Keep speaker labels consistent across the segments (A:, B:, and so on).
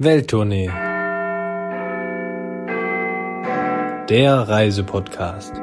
A: Welttournee. Der Reisepodcast.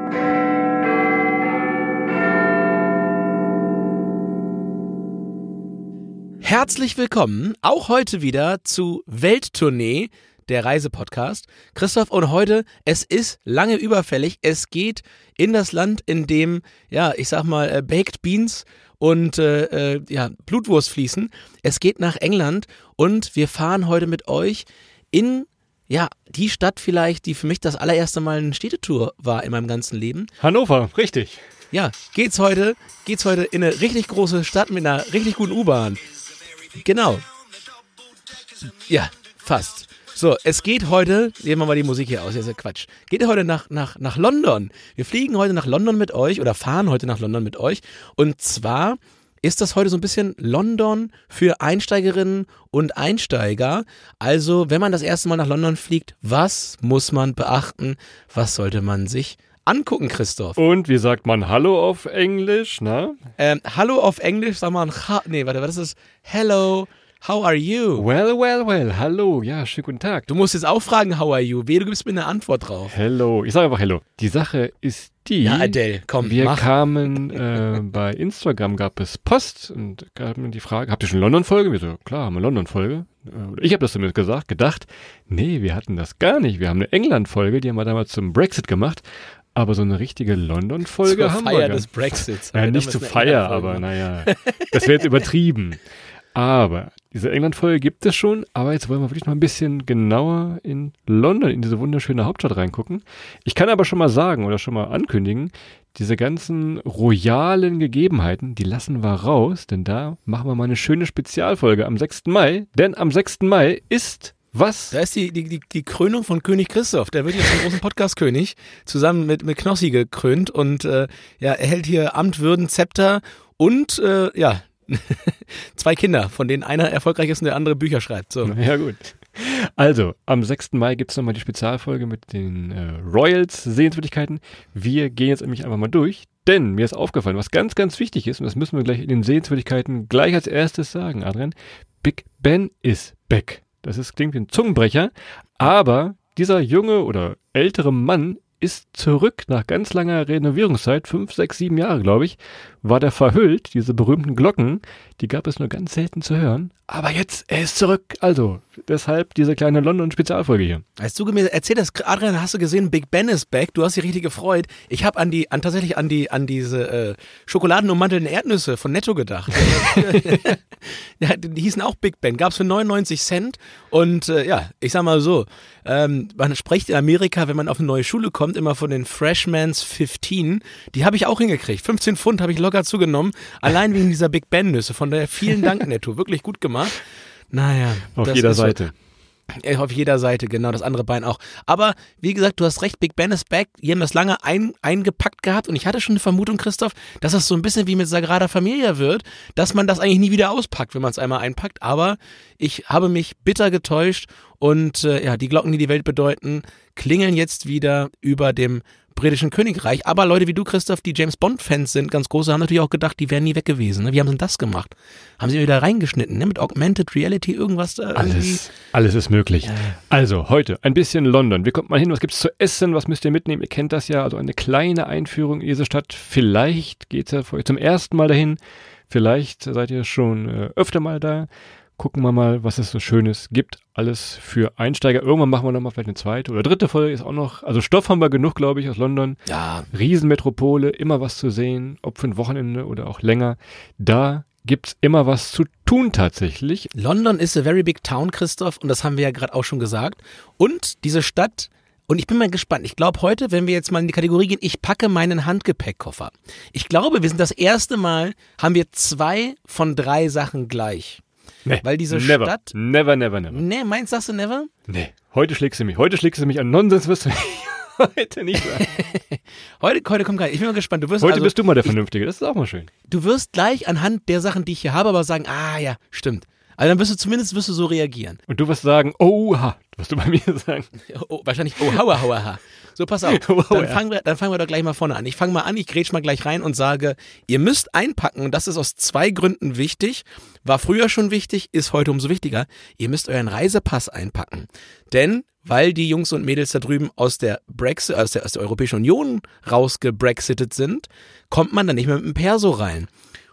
B: Herzlich willkommen auch heute wieder zu Welttournee, der Reisepodcast. Christoph, und heute, es ist lange überfällig. Es geht in das Land, in dem, ja, ich sag mal, äh, Baked Beans und äh, äh, ja, Blutwurst fließen. Es geht nach England und wir fahren heute mit euch in ja, die Stadt vielleicht, die für mich das allererste Mal eine Städtetour war in meinem ganzen Leben.
C: Hannover, richtig.
B: Ja, geht's heute, geht's heute in eine richtig große Stadt mit einer richtig guten U-Bahn. Genau. Ja, fast. So, es geht heute, nehmen wir mal die Musik hier aus, das ist ja Quatsch. Geht heute nach, nach, nach London. Wir fliegen heute nach London mit euch oder fahren heute nach London mit euch. Und zwar ist das heute so ein bisschen London für Einsteigerinnen und Einsteiger. Also, wenn man das erste Mal nach London fliegt, was muss man beachten? Was sollte man sich angucken, Christoph?
C: Und wie sagt man Hallo auf Englisch, ne?
B: Ähm, Hallo auf Englisch, sag mal, nee, warte, was ist Hello, how are you?
C: Well, well, well, hallo, ja, schönen guten Tag.
B: Du musst jetzt auch fragen, how are you? Wehe, du gibst mir eine Antwort drauf.
C: Hello, ich sage einfach Hello. Die Sache ist die,
B: Ja, Adele, komm,
C: wir
B: mach.
C: kamen, äh, bei Instagram gab es Post und gaben die Frage, habt ihr schon London-Folge? Wir so, klar, haben wir London-Folge. Äh, Ich habe das zumindest gesagt, gedacht, nee, wir hatten das gar nicht. Wir haben eine England-Folge, die haben wir damals zum Brexit gemacht. Aber so eine richtige London-Folge
B: Zur
C: haben
B: Feier
C: wir gar
B: des Brexits.
C: Ja, nicht zu
B: damals eine
C: Feier, aber naja, das wäre jetzt übertrieben. Aber diese England-Folge gibt es schon, aber jetzt wollen wir wirklich noch ein bisschen genauer in London, in diese wunderschöne Hauptstadt reingucken. Ich kann aber schon mal sagen oder schon mal ankündigen, diese ganzen royalen Gegebenheiten, die lassen wir raus, denn da machen wir mal eine schöne Spezialfolge am 6. Mai, denn am 6. Mai ist was?
B: Da ist die, die, die, die Krönung von König Christoph. Der wird jetzt zum großen Podcast-König, zusammen mit, mit Knossi gekrönt und äh, ja, erhält hier Amt, Würden, Zepter und äh, ja, zwei Kinder, von denen einer erfolgreich ist und der andere Bücher schreibt. So.
C: Ja, gut. Also, am 6. Mai gibt es nochmal die Spezialfolge mit den äh, Royals Sehenswürdigkeiten. Wir gehen jetzt nämlich einfach mal durch, denn mir ist aufgefallen, was ganz, ganz wichtig ist, und das müssen wir gleich in den Sehenswürdigkeiten gleich als erstes sagen, Adrian. Big Ben ist back. Das ist, klingt wie ein Zungenbrecher, aber dieser junge oder ältere Mann ist zurück nach ganz langer Renovierungszeit, fünf, sechs, sieben Jahre, glaube ich, war der verhüllt, diese berühmten Glocken, die gab es nur ganz selten zu hören. Aber jetzt, er ist zurück. Also, deshalb diese kleine London-Spezialfolge hier.
B: Als du mir erzählt hast, Adrian, hast du gesehen, Big Ben ist back, du hast dich richtig gefreut. Ich habe an die, an tatsächlich an die, an diese äh, schokoladenummantelten Erdnüsse von Netto gedacht. ja, die hießen auch Big Ben, gab's für 99 Cent. Und äh, ja, ich sag mal so, ähm, man spricht in Amerika, wenn man auf eine neue Schule kommt, immer von den Freshmans 15. Die habe ich auch hingekriegt. 15 Pfund habe ich locker zugenommen, allein wegen dieser Big Ben Nüsse. Von daher vielen Dank, Netto, wirklich gut gemacht. Naja.
C: Auf jeder
B: ist so.
C: Seite.
B: Ja, Auf jeder Seite, genau, das andere Bein auch. Aber wie gesagt, du hast recht, Big Ben ist back. Die haben das lange ein, eingepackt gehabt und ich hatte schon eine Vermutung, Christoph, dass das so ein bisschen wie mit Sagrada Familia wird, dass man das eigentlich nie wieder auspackt, wenn man es einmal einpackt. Aber ich habe mich bitter getäuscht und äh, ja, die Glocken, die die Welt bedeuten, klingeln jetzt wieder über dem britischen Königreich. Aber Leute wie du, Christoph, die James Bond-Fans sind, ganz große, haben natürlich auch gedacht, die wären nie weg gewesen. Ne? Wie haben sie denn das gemacht? Haben sie wieder reingeschnitten, ne? Mit Augmented Reality, irgendwas da irgendwie?
C: Alles, alles ist möglich. Also, heute ein bisschen London. Wie kommt man hin? Was gibt's zu essen? Was müsst ihr mitnehmen? Ihr kennt das ja. Also eine kleine Einführung in diese Stadt. Vielleicht geht's ja für euch zum ersten Mal dahin. Vielleicht seid ihr schon äh, öfter mal da. Gucken wir mal, was es so Schönes gibt. Alles für Einsteiger. Irgendwann machen wir nochmal vielleicht eine zweite oder dritte Folge ist auch noch. Also Stoff haben wir genug, glaube ich, aus London.
B: Ja,
C: Riesenmetropole, immer was zu sehen, ob für ein Wochenende oder auch länger. Da gibt's immer was zu tun tatsächlich.
B: London is a very big town, Christoph, und das haben wir ja gerade auch schon gesagt. Und diese Stadt, und ich bin mal gespannt. Ich glaube heute, wenn wir jetzt mal in die Kategorie gehen, ich packe meinen Handgepäckkoffer. Ich glaube, wir sind das erste Mal, haben wir zwei von drei Sachen gleich.
C: Nee,
B: Weil diese
C: never,
B: Stadt-
C: Never, never, never.
B: Nee, meinst sagst du never?
C: Nee, heute schlägst du mich. Heute schlägst du mich an. Nonsens wirst du mich heute nicht sagen.
B: Heute, heute kommt kein. Ich bin mal gespannt. Du wirst
C: Heute
B: also,
C: bist du mal der
B: ich-
C: Vernünftige. Das ist auch mal schön.
B: Du wirst gleich anhand der Sachen, die ich hier habe, aber sagen, ah ja, stimmt. Also dann wirst du zumindest wirst du so reagieren.
C: Und du wirst sagen, oha, wirst du bei mir sagen.
B: Oh, wahrscheinlich, oh, hauer, hauer, ha. So, pass auf.
C: Oh,
B: Dann fangen, wir, dann fangen wir doch gleich mal vorne an. Ich fange mal an, ich grätsch mal gleich rein und sage, ihr müsst einpacken, und das ist aus zwei Gründen wichtig, war früher schon wichtig, ist heute umso wichtiger, ihr müsst euren Reisepass einpacken. Denn, weil die Jungs und Mädels da drüben aus der Brexit, aus der, aus der Europäischen Union rausgebrexitet sind, kommt man dann nicht mehr mit dem Perso rein.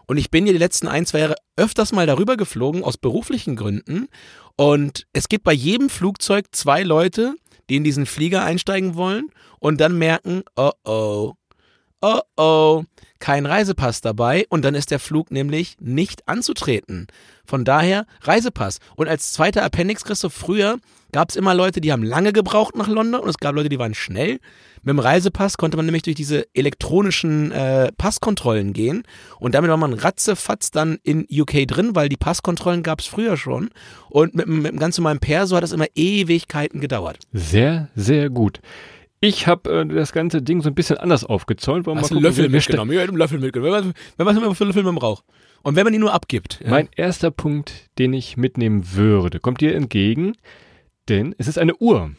B: Und ich bin hier die letzten ein, zwei Jahre öfters mal darüber geflogen, aus beruflichen Gründen. Und es gibt bei jedem Flugzeug zwei Leute, die in diesen Flieger einsteigen wollen und dann merken, oh oh, oh oh, kein Reisepass dabei und dann ist der Flug nämlich nicht anzutreten. Von daher Reisepass. Und als zweiter Appendix, Christoph, früher gab es immer Leute, die haben lange gebraucht nach London und es gab Leute, die waren schnell. Mit dem Reisepass konnte man nämlich durch diese elektronischen äh, Passkontrollen gehen und damit war man ratzefatz dann in UK drin, weil die Passkontrollen gab es früher schon und mit, dem- mit dem ganz normalen Perso hat das immer Ewigkeiten gedauert.
C: Sehr, sehr gut. Ich habe äh, das ganze Ding so ein bisschen anders aufgezäunt. Wollen
B: Hast
C: mal
B: einen
C: gucken,
B: Löffel mitgenommen? Ja, einen Löffel mitgenommen. Wenn man, wenn man für Löffel man braucht. Und wenn man ihn nur abgibt. Ja.
C: Mein erster Punkt, den ich mitnehmen würde, kommt dir entgegen, denn es ist eine Uhr.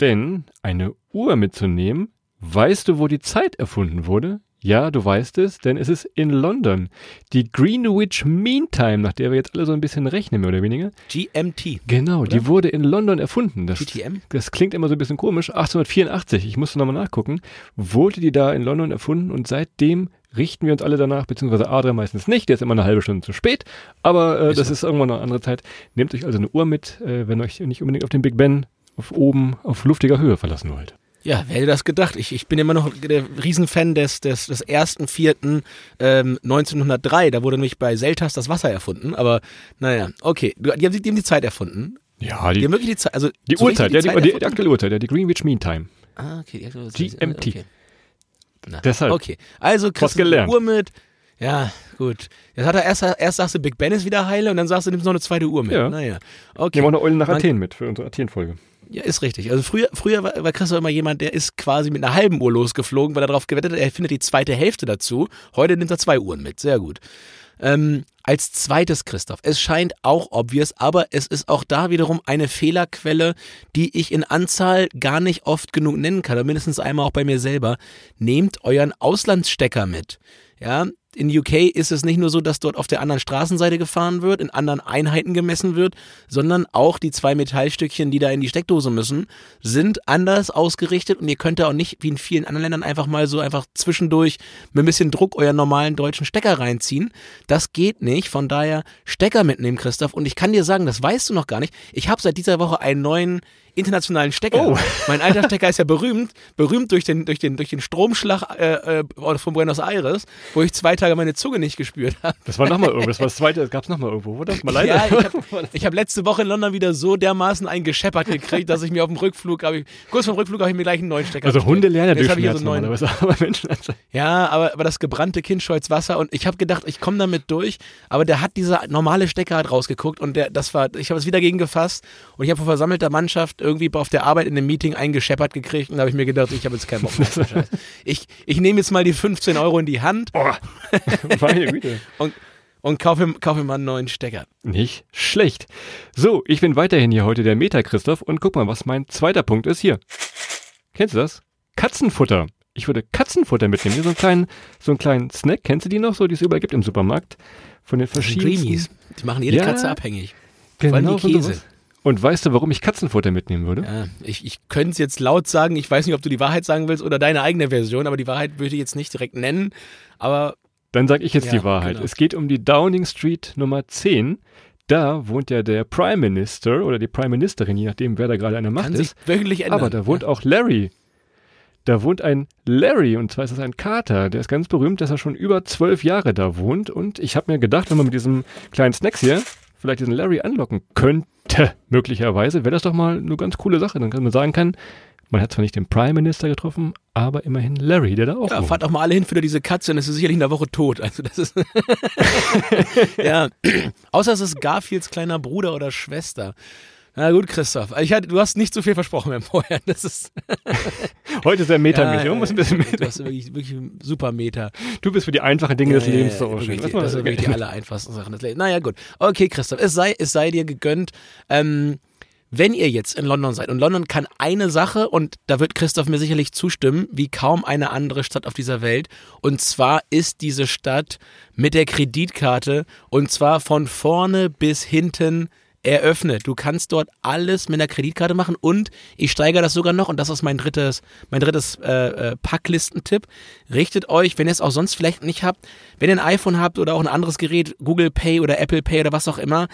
C: Denn eine Uhr mitzunehmen, weißt du, wo die Zeit erfunden wurde? Ja, du weißt es, denn es ist in London. Die Greenwich Mean Time, nach der wir jetzt alle so ein bisschen rechnen, mehr oder weniger.
B: GMT.
C: Genau, die wurde in London erfunden. Das,
B: GTM?
C: das klingt immer so ein bisschen komisch. 1884, ich musste nochmal nachgucken, wurde die da in London erfunden und seitdem richten wir uns alle danach, beziehungsweise Adrian meistens nicht, der ist immer eine halbe Stunde zu spät, aber äh,
B: Ist
C: das
B: so.
C: ist irgendwann eine andere Zeit. Nehmt euch also eine Uhr mit, äh, wenn euch nicht unbedingt auf den Big Ben auf oben auf luftiger Höhe verlassen wollt.
B: Ja, wer hätte das gedacht? Ich, ich bin immer noch der Riesenfan des, des, des ersten Vierten ähm, 1903. Da wurde nämlich bei Seltas das Wasser erfunden. Aber naja, okay. Die haben, die, die haben die Zeit erfunden.
C: Ja,
B: Die
C: die,
B: haben wirklich die Zeit. Also
C: die
B: so
C: Uhrzeit, ja, die,
B: Zeit
C: die, die aktuelle Uhrzeit, ja, die Greenwich Mean Time.
B: Ah, okay. Die aktuelle
C: GMT.
B: Okay. Na,
C: Deshalb.
B: Okay. Also kriegst du
C: gelernt.
B: Uhr mit. Ja, gut. Jetzt hat er erst, erst sagst du, Big Ben ist wieder heile und dann sagst du, nimmst noch eine zweite Uhr mit.
C: Ja.
B: Naja. Okay.
C: Nehmen wir auch eine Eule nach
B: Man-
C: Athen mit für unsere Athen-Folge.
B: Ja, ist richtig. Also früher, früher war, war Christoph immer jemand, der ist quasi mit einer halben Uhr losgeflogen, weil er darauf gewettet hat, er findet die zweite Hälfte dazu. Heute nimmt er zwei Uhren mit. Sehr gut. Ähm, als zweites, Christoph, es scheint auch obvious, aber es ist auch da wiederum eine Fehlerquelle, die ich in Anzahl gar nicht oft genug nennen kann, oder mindestens einmal auch bei mir selber. Nehmt euren Auslandsstecker mit. Ja, in UK ist es nicht nur so, dass dort auf der anderen Straßenseite gefahren wird, in anderen Einheiten gemessen wird, sondern auch die zwei Metallstückchen, die da in die Steckdose müssen, sind anders ausgerichtet und ihr könnt da auch nicht, wie in vielen anderen Ländern, einfach mal so einfach zwischendurch mit ein bisschen Druck euren normalen deutschen Stecker reinziehen. Das geht nicht. Von daher Stecker mitnehmen, Christoph. Und ich kann dir sagen, das weißt du noch gar nicht. Ich habe seit dieser Woche einen neuen internationalen Stecker.
C: Oh.
B: Mein alter Stecker ist ja berühmt, berühmt durch den, durch den, durch den Stromschlag äh, äh, von Buenos Aires, wo ich zwei Tage meine Zunge nicht gespürt habe.
C: Das war nochmal irgendwo, das war das zweite, das gab es nochmal irgendwo, oder? Mal leider.
B: Ja, ich habe hab letzte Woche in London wieder so dermaßen einen gescheppert gekriegt, dass ich mir auf dem Rückflug, ich, kurz vor dem Rückflug habe ich mir gleich einen neuen Stecker
C: also Hunde lernen durch Schmerzen
B: so neuen.
C: normalerweise, aber Menschen.
B: Ja, aber, aber das gebrannte Kind scheut's Wasser und ich habe gedacht, ich komme damit durch, aber der hat dieser normale Stecker hat rausgeguckt und der, das war, ich habe es wieder gegen gefasst und ich habe vor versammelter Mannschaft irgendwie auf der Arbeit in einem Meeting eingescheppert gekriegt und da habe ich mir gedacht, ich habe jetzt keinen Bock mehr. Ich, ich nehme jetzt mal die 15 Euro in die Hand
C: Boah, meine Güte.
B: und, und kaufe, kaufe mal einen neuen Stecker.
C: Nicht schlecht. So, ich bin weiterhin hier heute der Meta Christoph und guck mal, was mein zweiter Punkt ist hier. Kennst du das? Katzenfutter. Ich würde Katzenfutter mitnehmen. Hier so einen kleinen, so einen kleinen Snack. Kennst du die noch so, die es überall gibt im Supermarkt? Von den verschiedenen.
B: Creamies. Die machen jede
C: Ja.
B: Katze abhängig.
C: Genau,
B: allem die
C: von
B: Käse.
C: Und weißt du, warum ich Katzenfutter mitnehmen würde?
B: Ja, ich, ich könnte es jetzt laut sagen, ich weiß nicht, ob du die Wahrheit sagen willst oder deine eigene Version, aber die Wahrheit würde ich jetzt nicht direkt nennen. Aber
C: Dann sage ich jetzt
B: Ja,
C: die Wahrheit.
B: genau.
C: Es geht um die Downing Street Nummer 10. Da wohnt ja der Prime Minister oder die Prime Ministerin, je nachdem, wer da gerade an der Macht
B: kann sich
C: ist.
B: wöchentlich ändern.
C: Aber da wohnt auch Larry. Da wohnt ein Larry und zwar ist das ein Kater. Der ist ganz berühmt, dass er schon über zwölf Jahre da wohnt. Und ich habe mir gedacht, wenn man mit diesem kleinen Snacks hier vielleicht diesen Larry anlocken könnte, möglicherweise, wäre das doch mal eine ganz coole Sache. Dann kann man sagen kann, man hat zwar nicht den Prime Minister getroffen, aber immerhin Larry, der da auch
B: Ja,
C: wohnt.
B: fahrt auch mal alle hin für diese Katze und es ist sicherlich in der Woche tot. Also das ist ja. Außer es ist Garfields kleiner Bruder oder Schwester. Na gut, Christoph. Ich hatte, du hast nicht so viel versprochen beim Vorher. Das ist.
C: Heute ist er metamäßig.
B: Ja,
C: Man muss ein bisschen
B: Du
C: Meta.
B: hast wirklich, wirklich ein super Meter.
C: Du bist für die einfachen Dinge des
B: Ja,
C: Lebens
B: ja,
C: so schön.
B: Das, das sind wirklich die aller einfachsten Sachen des Lebens. Naja, gut. Okay, Christoph, es sei, es sei dir gegönnt. Ähm, wenn ihr jetzt in London seid und London kann eine Sache und da wird Christoph mir sicherlich zustimmen, wie kaum eine andere Stadt auf dieser Welt und zwar ist diese Stadt mit der Kreditkarte und zwar von vorne bis hinten eröffnet. Du kannst dort alles mit einer Kreditkarte machen und ich steigere das sogar noch und das ist mein drittes, mein drittes äh, äh, Packlistentipp. Richtet euch, wenn ihr es auch sonst vielleicht nicht habt, wenn ihr ein iPhone habt oder auch ein anderes Gerät, Google Pay oder Apple Pay oder was auch immer,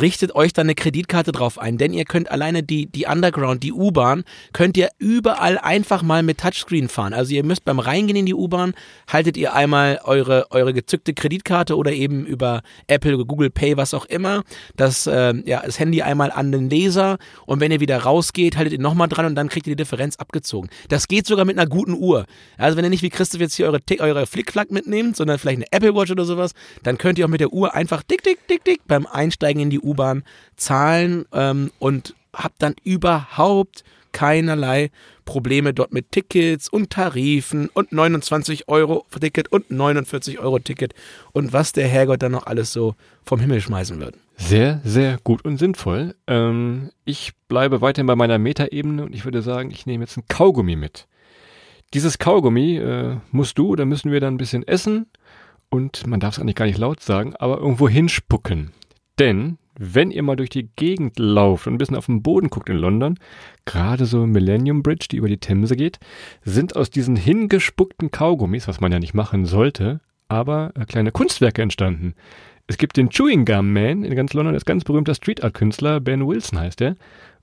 B: richtet euch dann eine Kreditkarte drauf ein, denn ihr könnt alleine die, die Underground, die U-Bahn, könnt ihr überall einfach mal mit Touchscreen fahren. Also ihr müsst beim Reingehen in die U-Bahn, haltet ihr einmal eure, eure gezückte Kreditkarte oder eben über Apple, Google Pay, was auch immer, das, äh, ja, das Handy einmal an den Laser und wenn ihr wieder rausgeht, haltet ihr nochmal dran und dann kriegt ihr die Differenz abgezogen. Das geht sogar mit einer guten Uhr. Also wenn ihr nicht wie Christoph jetzt hier eure, eure Flickflack mitnehmt, sondern vielleicht eine Apple Watch oder sowas, dann könnt ihr auch mit der Uhr einfach dick, dick, dick, dick beim Einsteigen in die U-Bahn zahlen ähm, und habt dann überhaupt keinerlei Probleme dort mit Tickets und Tarifen und 29 Euro Ticket und 49 Euro Ticket und was der Herrgott dann noch alles so vom Himmel schmeißen wird.
C: Sehr, sehr gut und sinnvoll. Ähm, ich bleibe weiterhin bei meiner Metaebene und ich würde sagen, ich nehme jetzt ein Kaugummi mit. Dieses Kaugummi äh, musst du oder müssen wir dann ein bisschen essen und man darf es eigentlich gar nicht laut sagen, aber irgendwo hinspucken. Denn wenn ihr mal durch die Gegend lauft und ein bisschen auf den Boden guckt in London, gerade so Millennium Bridge, die über die Themse geht, sind aus diesen hingespuckten Kaugummis, was man ja nicht machen sollte, aber äh, kleine Kunstwerke entstanden. Es gibt den Chewing Gum Man in ganz London, ist ganz berühmter Street Art Künstler, Ben Wilson heißt der.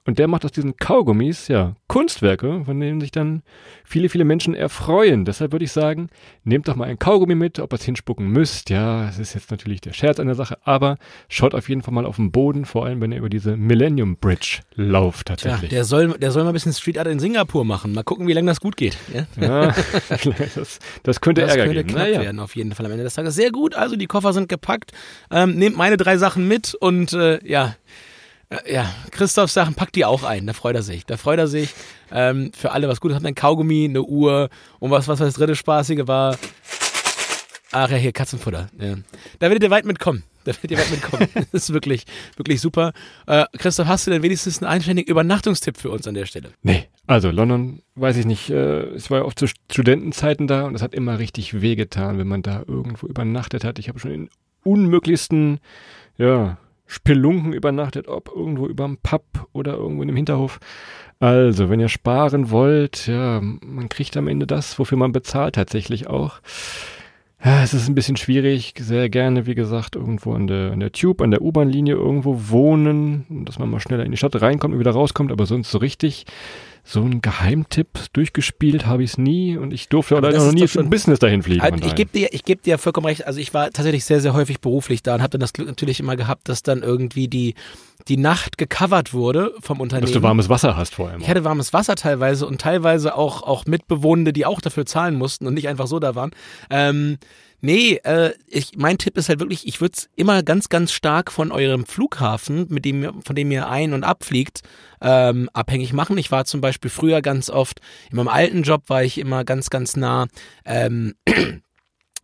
C: Und der macht aus diesen Kaugummis, ja, Kunstwerke, von denen sich dann viele, viele Menschen erfreuen. Deshalb würde ich sagen, nehmt doch mal ein Kaugummi mit, ob ihr es hinspucken müsst. Ja, es ist jetzt natürlich der Scherz an der Sache, aber schaut auf jeden Fall mal auf den Boden, vor allem wenn ihr über diese Millennium Bridge lauft
B: Ja,
C: tatsächlich.
B: der soll, der soll mal ein bisschen Street Art in Singapur machen. Mal gucken, wie lange das gut geht. Ja?
C: ja, das, das könnte
B: Das
C: Ärger
B: könnte
C: geben.
B: knapp
C: Naja.
B: werden, auf jeden Fall am Ende des Tages. Sehr gut, also die Koffer sind gepackt. Ähm, nehmt meine drei Sachen mit und äh, ja, ja, Christophs Sachen packt die auch ein. Da freut er sich. Da freut er sich. Ähm, für alle was Gutes. Hat ein Kaugummi, eine Uhr und was, was das dritte Spaßige war. Ach ja, hier Katzenfutter. Ja. Da werdet ihr weit mitkommen. Da werdet ihr weit mitkommen. das ist wirklich, wirklich super. Äh, Christoph, hast du denn wenigstens einen einständigen Übernachtungstipp für uns an der Stelle?
C: Nee, also London, weiß ich nicht, äh, ich war ja oft zu Studentenzeiten da und es hat immer richtig wehgetan, wenn man da irgendwo übernachtet hat. Ich habe schon in unmöglichsten, ja, Spelunken übernachtet, ob irgendwo überm Pub oder irgendwo in dem Hinterhof. Also, wenn ihr sparen wollt, ja, man kriegt am Ende das, wofür man bezahlt tatsächlich auch. Ja, es ist ein bisschen schwierig, sehr gerne, wie gesagt, irgendwo an der, an der Tube, an der U-Bahn-Linie irgendwo wohnen, dass man mal schneller in die Stadt reinkommt und wieder rauskommt, aber sonst so richtig so ein Geheimtipp durchgespielt habe ich es nie und ich durfte
B: Aber
C: leider noch nie für ein
B: schon-
C: Business dahin fliegen.
B: Also ich gebe dir, ich geb dir vollkommen recht. Also ich war tatsächlich sehr, sehr häufig beruflich da und habe dann das Glück natürlich immer gehabt, dass dann irgendwie die, die Nacht gecovert wurde vom Unternehmen.
C: dass du warmes Wasser hast vor allem.
B: ich hatte warmes Wasser teilweise und teilweise auch, auch Mitbewohnende, die auch dafür zahlen mussten und nicht einfach so da waren. Ähm, nee, äh, ich, mein Tipp ist halt wirklich, ich würde es immer ganz, ganz stark von eurem Flughafen, mit dem, von dem ihr ein- und abfliegt, ähm, abhängig machen. Ich war zum Beispiel früher ganz oft, in meinem alten Job war ich immer ganz, ganz nah ähm,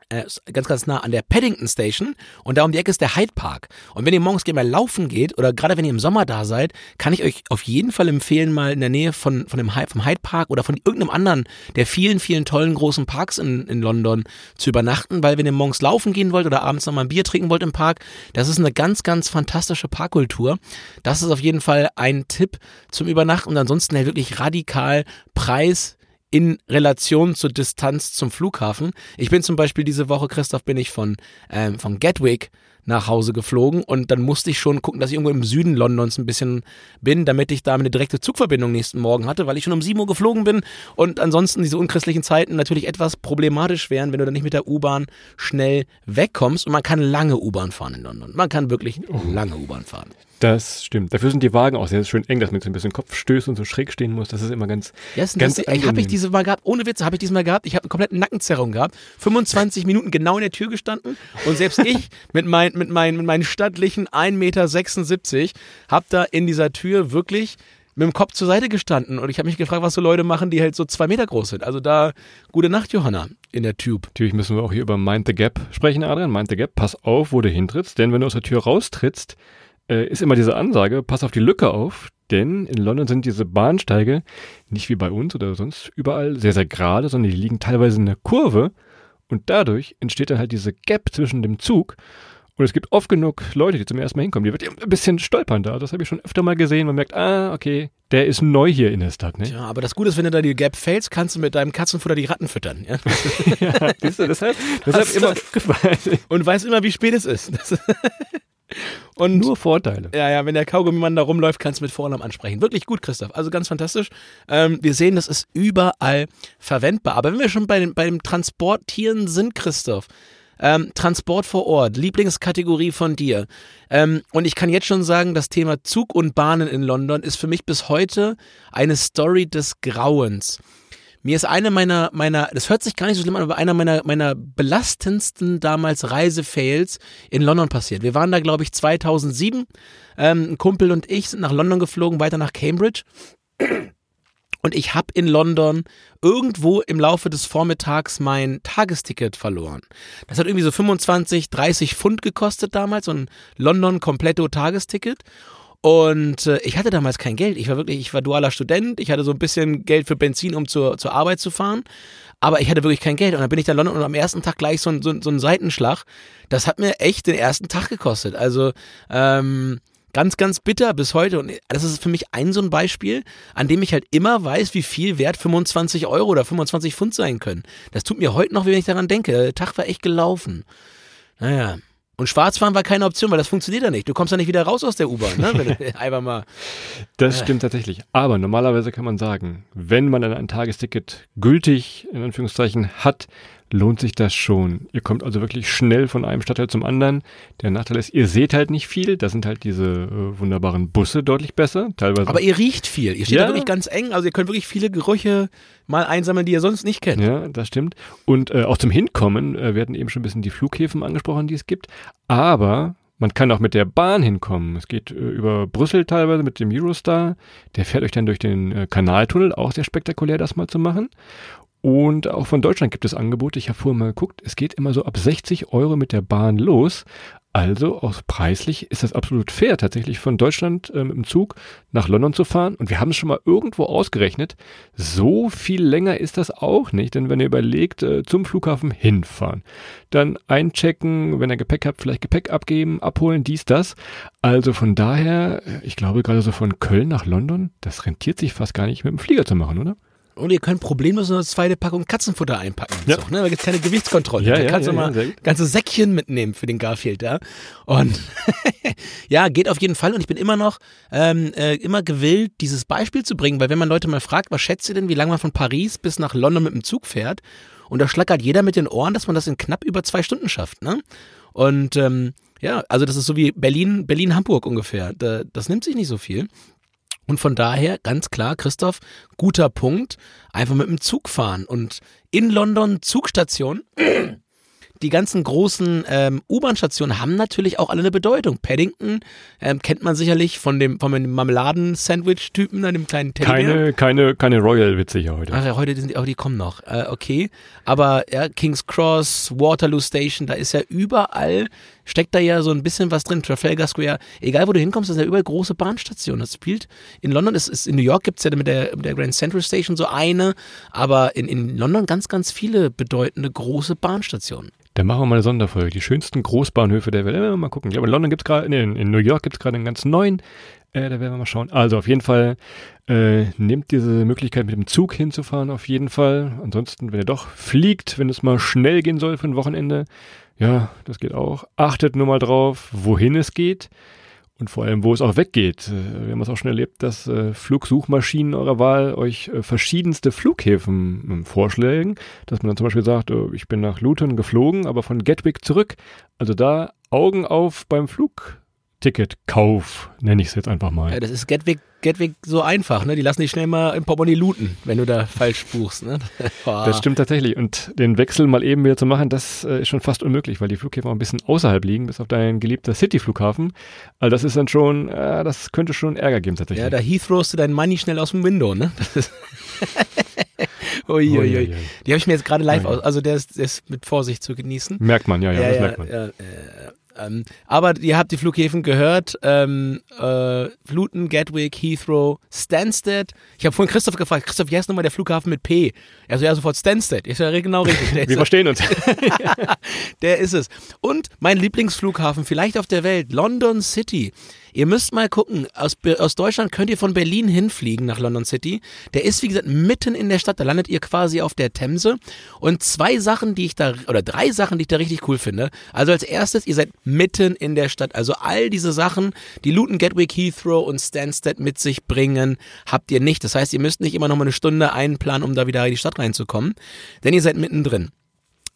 B: äh, ganz, ganz nah an der Paddington Station und da um die Ecke ist der Hyde Park. Und wenn ihr morgens gerne mal laufen geht oder gerade wenn ihr im Sommer da seid, kann ich euch auf jeden Fall empfehlen, mal in der Nähe von, von dem Hy- vom Hyde Park oder von irgendeinem anderen der vielen, vielen tollen großen Parks in, in London zu übernachten, weil wenn ihr morgens laufen gehen wollt oder abends nochmal ein Bier trinken wollt im Park, das ist eine ganz, ganz fantastische Parkkultur. Das ist auf jeden Fall ein Tipp zum Übernachten und ansonsten halt wirklich radikal Preis in Relation zur Distanz zum Flughafen. Ich bin zum Beispiel diese Woche, Christoph, bin ich von, ähm, von Gatwick nach Hause geflogen und dann musste ich schon gucken, dass ich irgendwo im Süden Londons ein bisschen bin, damit ich da eine direkte Zugverbindung nächsten Morgen hatte, weil ich schon um 7 Uhr geflogen bin und ansonsten diese unchristlichen Zeiten natürlich etwas problematisch wären, wenn du dann nicht mit der U-Bahn schnell wegkommst und man kann lange U-Bahn fahren in London. Man kann wirklich lange U-Bahn fahren.
C: Das stimmt. Dafür sind die Wagen auch sehr schön eng, dass man so ein bisschen Kopf stößt und so schräg stehen muss. Das ist immer ganz.
B: Ja, ist
C: ganz
B: ich habe ich diese mal gehabt, ohne Witz, habe ich diesmal gehabt. Ich habe eine komplette Nackenzerrung gehabt. 25 Minuten genau in der Tür gestanden und selbst ich mit, mein, mit, mein, mit meinen stattlichen 1,76 Meter habe da in dieser Tür wirklich mit dem Kopf zur Seite gestanden und ich habe mich gefragt, was so Leute machen, die halt so zwei Meter groß sind. Also da, gute Nacht, Johanna, in der Tube.
C: Natürlich müssen wir auch hier über Mind the Gap sprechen, Adrian. Mind the Gap, pass auf, wo du hintrittst, denn wenn du aus der Tür raustrittst, äh, ist immer diese Ansage, pass auf die Lücke auf, denn in London sind diese Bahnsteige nicht wie bei uns oder sonst überall sehr, sehr gerade, sondern die liegen teilweise in der Kurve und dadurch entsteht dann halt diese Gap zwischen dem Zug und es gibt oft genug Leute, die zum ersten Mal hinkommen, die wird ein bisschen stolpern da. Das habe ich schon öfter mal gesehen. Man merkt, ah, okay, der ist neu hier in der Stadt. Ne?
B: Ja, aber das Gute ist, wenn du da die Gap fällst, kannst du mit deinem Katzenfutter die Ratten füttern. Ja?
C: ja, siehst du, deshalb, deshalb immer
B: Und weißt immer, wie spät es ist. Und
C: nur Vorteile.
B: Ja, ja, wenn der Kaugummimann da rumläuft, kannst du mit Vornamen ansprechen. Wirklich gut, Christoph. Also ganz fantastisch. Ähm, wir sehen, das ist überall verwendbar. Aber wenn wir schon bei, dem, bei dem Transportieren sind, Christoph, ähm, Transport vor Ort, Lieblingskategorie von dir. Ähm, und ich kann jetzt schon sagen, das Thema Zug und Bahnen in London ist für mich bis heute eine Story des Grauens. Mir ist eine meiner, meiner, das hört sich gar nicht so schlimm an, aber einer meiner, meiner belastendsten damals Reisefails in London passiert. Wir waren da, glaube ich, 2007. Ähm, ein Kumpel und ich sind nach London geflogen, weiter nach Cambridge. Und ich habe in London irgendwo im Laufe des Vormittags mein Tagesticket verloren. Das hat irgendwie so 25, 30 Pfund gekostet damals, so ein London Completo Tagesticket. Und äh, ich hatte damals kein Geld. Ich war wirklich, ich war dualer Student. Ich hatte so ein bisschen Geld für Benzin, um zur, zur Arbeit zu fahren. Aber ich hatte wirklich kein Geld. Und dann bin ich da in London und am ersten Tag gleich so ein, so, so ein Seitenschlag. Das hat mir echt den ersten Tag gekostet. Also, ähm, ganz, ganz bitter bis heute. Und das ist für mich ein so ein Beispiel, an dem ich halt immer weiß, wie viel wert 25 Euro oder 25 Pfund sein können. Das tut mir heute noch, wenn ich daran denke. Der Tag war echt gelaufen. Naja. Und Schwarzfahren war keine Option, weil das funktioniert ja nicht. Du kommst ja nicht wieder raus aus der U-Bahn, ne? Wenn du einfach mal.
C: Das stimmt tatsächlich. Aber normalerweise kann man sagen, wenn man ein Tagesticket gültig, in Anführungszeichen, hat, lohnt sich das schon. Ihr kommt also wirklich schnell von einem Stadtteil zum anderen. Der Nachteil ist, ihr seht halt nicht viel. Da sind halt diese äh, wunderbaren Busse deutlich besser. Teilweise.
B: Aber ihr riecht viel. Ihr steht
C: Ja.
B: da wirklich ganz eng. Also ihr könnt wirklich viele Gerüche mal einsammeln, die ihr sonst nicht kennt.
C: Ja, das stimmt. Und äh, auch zum Hinkommen äh, werden eben schon ein bisschen die Flughäfen angesprochen, die es gibt. Aber man kann auch mit der Bahn hinkommen. Es geht äh, über Brüssel teilweise mit dem Eurostar. Der fährt euch dann durch den äh, Kanaltunnel. Auch sehr spektakulär, das mal zu machen. Und auch von Deutschland gibt es Angebote. Ich habe vorher mal geguckt. Es geht immer so ab 60 Euro mit der Bahn los. Also auch preislich ist das absolut fair, tatsächlich von Deutschland äh, mit dem Zug nach London zu fahren. Und wir haben es schon mal irgendwo ausgerechnet. So viel länger ist das auch nicht, denn wenn ihr überlegt, äh, zum Flughafen hinfahren, dann einchecken, wenn ihr Gepäck habt, vielleicht Gepäck abgeben, abholen, dies, das. Also von daher, äh, ich glaube gerade so von Köln nach London, das rentiert sich fast gar nicht mit dem Flieger zu machen, oder?
B: Und ihr könnt problemlos eine zweite Packung Katzenfutter einpacken.
C: Ja.
B: So, ne? Da gibt's keine Gewichtskontrolle.
C: Ja,
B: da
C: ja,
B: kannst
C: ja,
B: du
C: ja,
B: mal
C: gut.
B: ganze Säckchen mitnehmen für den Garfield da. Und ja, geht auf jeden Fall. Und ich bin immer noch ähm, äh, immer gewillt, dieses Beispiel zu bringen, weil wenn man Leute mal fragt, was schätzt ihr denn, wie lange man von Paris bis nach London mit dem Zug fährt? Und da schlackert jeder mit den Ohren, dass man das in knapp über zwei Stunden schafft. Ne? Und ähm, ja, also das ist so wie Berlin, Berlin-Hamburg ungefähr. Da, das nimmt sich nicht so viel. Und von daher ganz klar, Christoph, guter Punkt, einfach mit dem Zug fahren. Und in London Zugstation, die ganzen großen ähm, U-Bahn-Stationen haben natürlich auch alle eine Bedeutung. Paddington ähm, kennt man sicherlich von dem, von dem Marmeladen-Sandwich-Typen, an dem kleinen Teddybär.
C: Keine, keine, keine Royal-Witze hier heute.
B: Ach ja, heute sind die, oh, die kommen noch. Äh, okay. Aber ja, King's Cross, Waterloo Station, da ist ja überall, steckt da ja so ein bisschen was drin. Trafalgar Square, egal wo du hinkommst, das sind ja überall große Bahnstationen. Das spielt in London, ist, ist in New York gibt's ja mit der, mit der Grand Central Station so eine, aber in, in London ganz, ganz viele bedeutende große Bahnstationen.
C: Dann machen wir mal eine Sonderfolge. Die schönsten Großbahnhöfe der Welt. Äh, mal gucken. Ich glaube, in London gibt es gerade, nee, in New York gibt es gerade einen ganz neuen. Äh, da werden wir mal schauen. Also auf jeden Fall äh, nehmt diese Möglichkeit mit dem Zug hinzufahren, auf jeden Fall. Ansonsten, wenn ihr doch fliegt, wenn es mal schnell gehen soll für ein Wochenende, ja, das geht auch. Achtet nur mal drauf, wohin es geht und vor allem, wo es auch weggeht. Äh, Wir haben es auch schon erlebt, dass äh, Flugsuchmaschinen eurer Wahl euch äh, verschiedenste Flughäfen ähm, vorschlagen, dass man dann zum Beispiel sagt, äh, ich bin nach Luton geflogen, aber von Gatwick zurück. Also da Augen auf beim Flug Ticketkauf, nenne ich es jetzt einfach mal.
B: Ja, das ist Gatwick, Gatwick so einfach, ne? Die lassen dich schnell mal im Portemonnaie looten, wenn du da falsch buchst, ne?
C: Das stimmt tatsächlich. Und den Wechsel mal eben wieder zu machen, das äh, ist schon fast unmöglich, weil die Flughäfen auch ein bisschen außerhalb liegen, bis auf dein geliebter City-Flughafen. Also das ist dann schon, äh, das könnte schon Ärger geben tatsächlich.
B: Ja, da Heathrowst du dein Money schnell aus dem Window, ne? Uiuiui. Ui, ui. Die habe ich mir jetzt gerade live aus, also der ist, der ist mit Vorsicht zu genießen.
C: Merkt man, ja, ja,
B: ja
C: das
B: ja,
C: merkt man.
B: Ja, äh, ähm, aber ihr habt die Flughäfen gehört. Ähm, äh, Luton, Gatwick, Heathrow, Stansted. Ich habe vorhin Christoph gefragt, Christoph, wie heißt nochmal der Flughafen mit P? Er so, ja, sofort Stansted. Ich so, ja, genau richtig.
C: Wir verstehen uns.
B: der ist es. Und mein Lieblingsflughafen, vielleicht auf der Welt, London City. Ihr müsst mal gucken, aus, aus Deutschland könnt ihr von Berlin hinfliegen nach London City. Der ist, wie gesagt, mitten in der Stadt. Da landet ihr quasi auf der Themse. Und zwei Sachen, die ich da, oder drei Sachen, die ich da richtig cool finde. Also als erstes, ihr seid mitten in der Stadt. Also all diese Sachen, die Luton, Gatwick, Heathrow und Stansted mit sich bringen, habt ihr nicht. Das heißt, ihr müsst nicht immer noch mal eine Stunde einplanen, um da wieder in die Stadt reinzukommen. Denn ihr seid mittendrin.